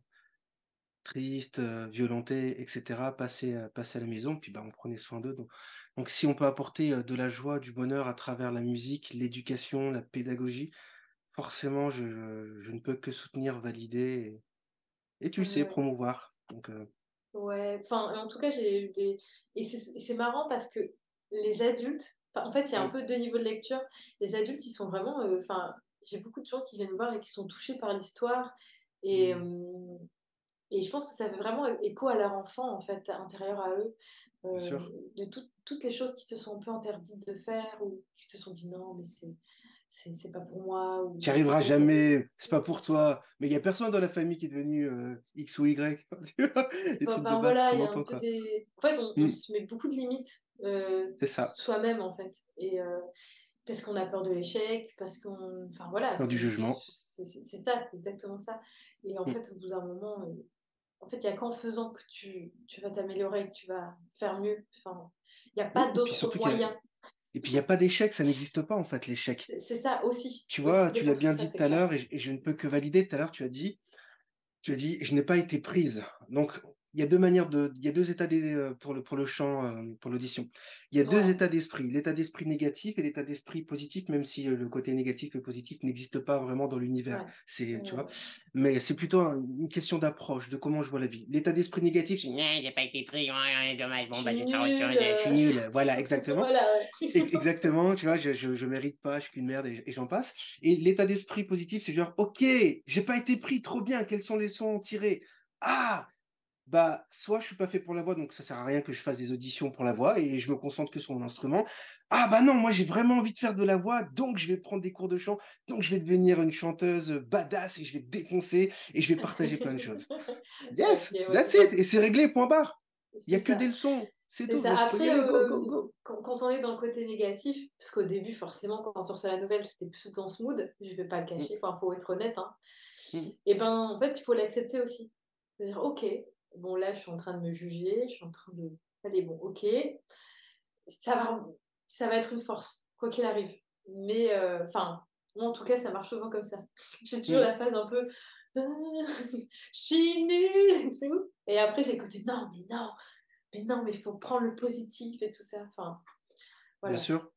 A: tristes, violentés, etc., passer, passer à la maison. Puis, bah, on prenait soin d'eux. Donc, donc, si on peut apporter de la joie, du bonheur à travers la musique, l'éducation, la pédagogie, forcément, je, je, ne peux que soutenir, valider et, tu le sais, promouvoir. Donc, euh,
B: Ouais, enfin, en tout cas, j'ai eu des. Et c'est marrant parce que les adultes, en fait, il y a un peu deux niveaux de lecture. Les adultes, ils sont vraiment. Euh, enfin, j'ai beaucoup de gens qui viennent voir et qui sont touchés par l'histoire. Et, mmh. euh, et je pense que ça fait vraiment écho à leur enfant, en fait, intérieur à eux. de toutes les choses qui se sont un peu interdites de faire ou qui se sont dit non, mais c'est c'est pas pour moi.
A: Tu n'y arriveras jamais, c'est pas pour toi. Mais il n'y a personne dans la famille qui est devenu euh, X ou Y.
B: bah, voilà, y a un peu des... En fait, on, hmm. se met beaucoup de limites euh, soi-même, en fait. Et, euh, parce qu'on a peur de l'échec, parce qu'on. Enfin voilà.
A: Peur du jugement.
B: C'est ça, exactement ça. Et en hmm. fait, au bout d'un moment, en fait, il n'y a qu'en faisant que tu, tu vas t'améliorer, que tu vas faire mieux. Enfin, il n'y a pas d'autres moyens.
A: Et puis, il n'y a pas d'échec, ça n'existe pas, en fait, l'échec.
B: C'est ça aussi.
A: Tu vois, tu l'as bien dit tout à l'heure, et, je ne peux que valider. Tout à l'heure, tu as dit, tu as dit, je n'ai pas été prise. Donc, il y a deux manières de, il y a deux états euh, pour le pour le chant, euh, pour l'audition. Il y a deux états d'esprit, l'état d'esprit négatif et l'état d'esprit positif, même si euh, le côté négatif et positif n'existe pas vraiment dans l'univers. C'est, tu vois, mais c'est plutôt une question d'approche, de comment je vois la vie. L'état d'esprit négatif, c'est j'ai pas été pris, dommage, bon bah je suis nul, voilà exactement, exactement, tu vois, je, je, je mérite pas, je suis qu'une merde et, et j'en passe. Et l'état d'esprit positif, c'est genre ok, j'ai pas été pris, trop bien, quelles sont les leçons tirées Ah bah, soit je suis pas fait pour la voix, donc ça sert à rien que je fasse des auditions pour la voix et je me concentre que sur mon instrument. Ah bah non, moi j'ai vraiment envie de faire de la voix, donc je vais prendre des cours de chant, donc je vais devenir une chanteuse badass et je vais défoncer et je vais partager plein de choses. Yes, that's it, et c'est réglé, point barre. Il y a que des leçons. C'est tout.
B: Ça. Après, euh, Quand, on est dans le côté négatif, parce qu'au début, forcément, quand on reçoit la nouvelle, j'étais plus dans ce mood, je vais pas le cacher, mm. enfin, faut être honnête. Hein. Mm. Et ben, en fait, il faut l'accepter aussi. C'est-à-dire, ok, bon là je suis en train de me juger, je suis en train de allez bon ok, ça va ça va être une force quoi qu'il arrive. Mais euh, enfin moi en tout cas ça marche souvent comme ça. J'ai toujours mm. la phase un peu je suis nulle et après j'ai écouté non mais non mais non mais il faut prendre le positif et tout ça. Enfin
A: voilà. Bien sûr.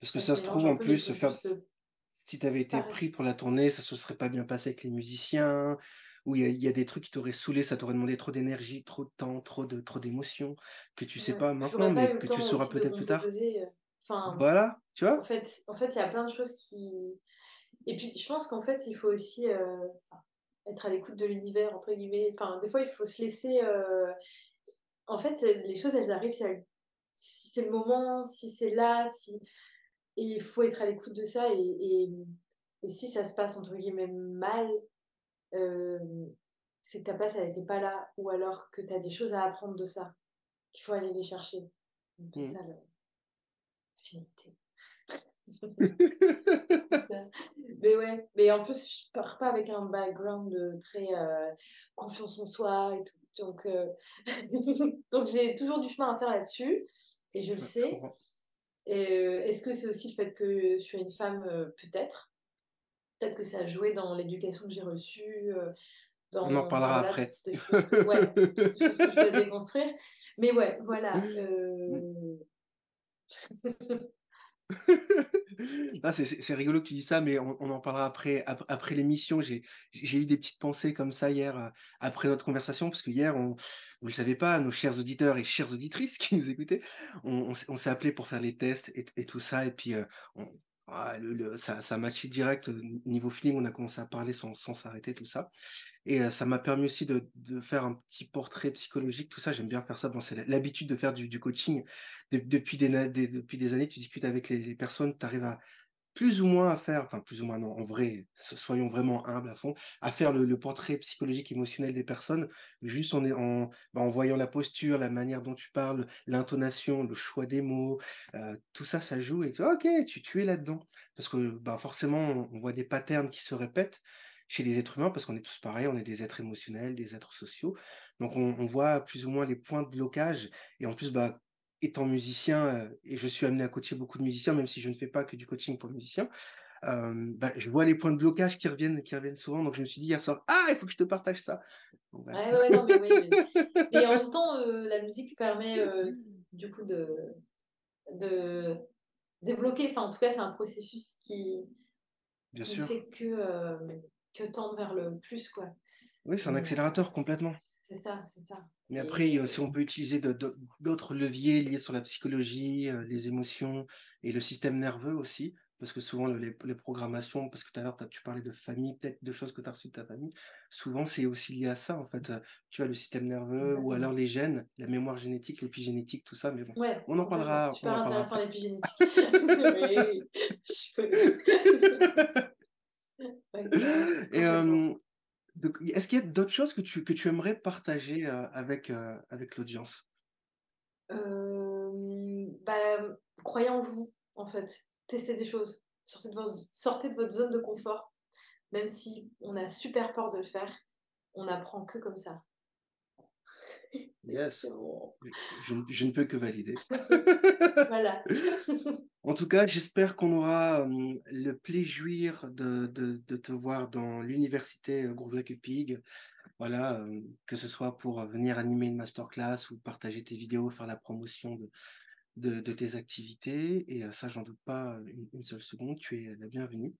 A: Parce que ça, se trouve en plus, faire... si tu avais été pris pour la tournée, ça se serait pas bien passé avec les musiciens où il y, a des trucs qui t'auraient saoulé, ça t'aurait demandé trop d'énergie, trop de temps, trop de trop d'émotions que tu sais pas maintenant, mais que tu sauras peut-être plus tard. Euh, enfin, voilà, tu vois?
B: En fait, en fait, il y a plein de choses qui. Et puis, je pense qu'en fait, il faut aussi euh, être à l'écoute de l'univers entre guillemets. Enfin, des fois, il faut se laisser. Euh, en fait, les choses, elles arrivent si, si c'est le moment, si c'est là, si. Et il faut être à l'écoute de ça. Et, et, et si ça se passe entre guillemets mal, euh, c'est que ta place, elle n'était pas là, ou alors que tu as des choses à apprendre de ça, qu'il faut aller les chercher. C'est mmh. ça, la finalité. mais ouais, mais en plus, je pars pas avec un background de très euh, confiance en soi et tout. Donc, euh, donc j'ai toujours du chemin à faire là-dessus, et je le sais. Est-ce que c'est aussi le fait que je suis une femme Peut-être? Peut-être que ça a joué dans l'éducation que j'ai reçue. Euh,
A: dans, On en parlera après.
B: Des choses, ouais, des choses que je dois déconstruire. Mais ouais, voilà. Euh...
A: c'est rigolo que tu dis ça, mais on, en parlera après, après, l'émission. J'ai eu des petites pensées comme ça hier, euh, après notre conversation, parce que hier, on, vous le savez pas, nos chers auditeurs et chères auditrices qui nous écoutaient, on, on, s'est appelé pour faire les tests et, et, tout ça, et puis euh, on, le, ça, ça direct niveau feeling, on a commencé à parler sans s'arrêter, tout ça. Et ça m'a permis aussi de, faire un petit portrait psychologique, tout ça. J'aime bien faire ça. Bon, c'est l'habitude de faire du, coaching. depuis, des, depuis des années, tu discutes avec les, les personnes, tu arrives à, plus ou moins à faire, enfin plus ou moins non, en vrai, soyons vraiment humbles à fond, à faire le, portrait psychologique émotionnel des personnes, juste en, bah, en voyant la posture, la manière dont tu parles, l'intonation, le choix des mots, euh, tout ça, ça joue et tu ok, tu, tu es là-dedans. Parce que bah, forcément, on voit des patterns qui se répètent chez les êtres humains, parce qu'on est tous pareils, on est des êtres émotionnels, des êtres sociaux. Donc on, on voit plus ou moins les points de blocage. Et en plus, bah, étant musicien, euh, et je suis amené à coacher beaucoup de musiciens, même si je ne fais pas que du coaching pour les musiciens, euh, bah, je vois les points de blocage qui reviennent, qui reviennent souvent. Donc je me suis dit hier soir, ah, il faut que je te partage ça.
B: ouais, ouais, non, mais, oui, Et en même temps, euh, la musique permet du coup de, de débloquer. Enfin, en tout cas, c'est un processus qui,
A: ne
B: fait que, que tendre vers le plus, quoi.
A: Oui, c'est un accélérateur complètement.
B: C'est ça, c'est ça.
A: Mais après, si on peut utiliser d'autres leviers liés sur la psychologie, euh, les émotions et le système nerveux aussi, parce que souvent les, programmations, parce que tout à l'heure tu parlais de famille, peut-être de choses que tu as reçues de ta famille, souvent c'est aussi lié à ça en fait. Euh, tu as le système nerveux ou alors les gènes, la mémoire génétique, l'épigénétique, tout ça, mais bon, on en parlera.
B: Super
A: on
B: en intéressant l'épigénétique.
A: Et euh, est-ce qu'il y a d'autres choses que tu, aimerais partager euh, avec, euh, avec l'audience?
B: Bah, Croyez en vous, en fait. Testez des choses. Sortez de, votre, sortez de votre zone de confort. Même si on a super peur de le faire, on n'apprend que comme ça.
A: Yes. Je, je, ne peux que valider.
B: voilà.
A: en tout cas, j'espère qu'on aura euh, le plaisir de, de, de, te voir dans l'université Groupe Pig
D: voilà, que ce soit pour venir animer une masterclass ou partager tes vidéos, faire la promotion de, de, tes activités. Et ça, j'en doute pas une, seule seconde. Tu es la bienvenue.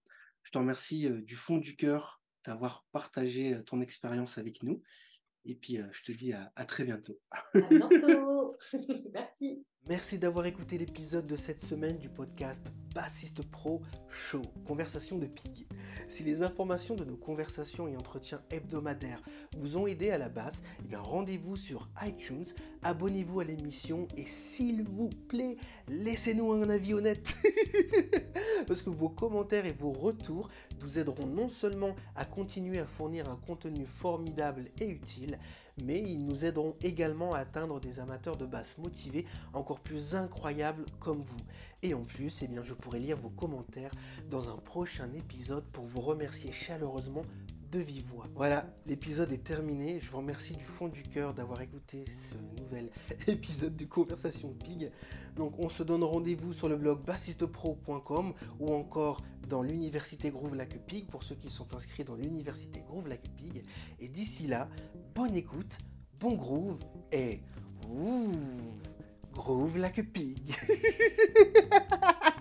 D: Je te remercie du fond du cœur d'avoir partagé ton expérience avec nous. Et puis, je te dis à, à très bientôt.
B: À bientôt. Merci.
A: Merci d'avoir écouté l'épisode de cette semaine du podcast Bassiste Pro Show, Conversation de Pig. Si les informations de nos conversations et entretiens hebdomadaires vous ont aidé à la basse, eh rendez-vous sur iTunes, abonnez-vous à l'émission et s'il vous plaît, laissez-nous un avis honnête. Parce que vos commentaires et vos retours nous aideront non seulement à continuer à fournir un contenu formidable et utile, mais ils nous aideront également à atteindre des amateurs de basse motivés encore plus incroyable comme vous. Et en plus, eh bien, je pourrai lire vos commentaires dans un prochain épisode pour vous remercier chaleureusement de vive voix. Voilà, l'épisode est terminé. Je vous remercie du fond du cœur d'avoir écouté ce nouvel épisode de Conversation Pig. Donc on se donne rendez-vous sur le blog bassistepro.com ou encore dans l'université Groove Lac Pig pour ceux qui sont inscrits dans l'université Groove Lac Pig. Et d'ici là, bonne écoute, bon groove et ouh Groove like pig.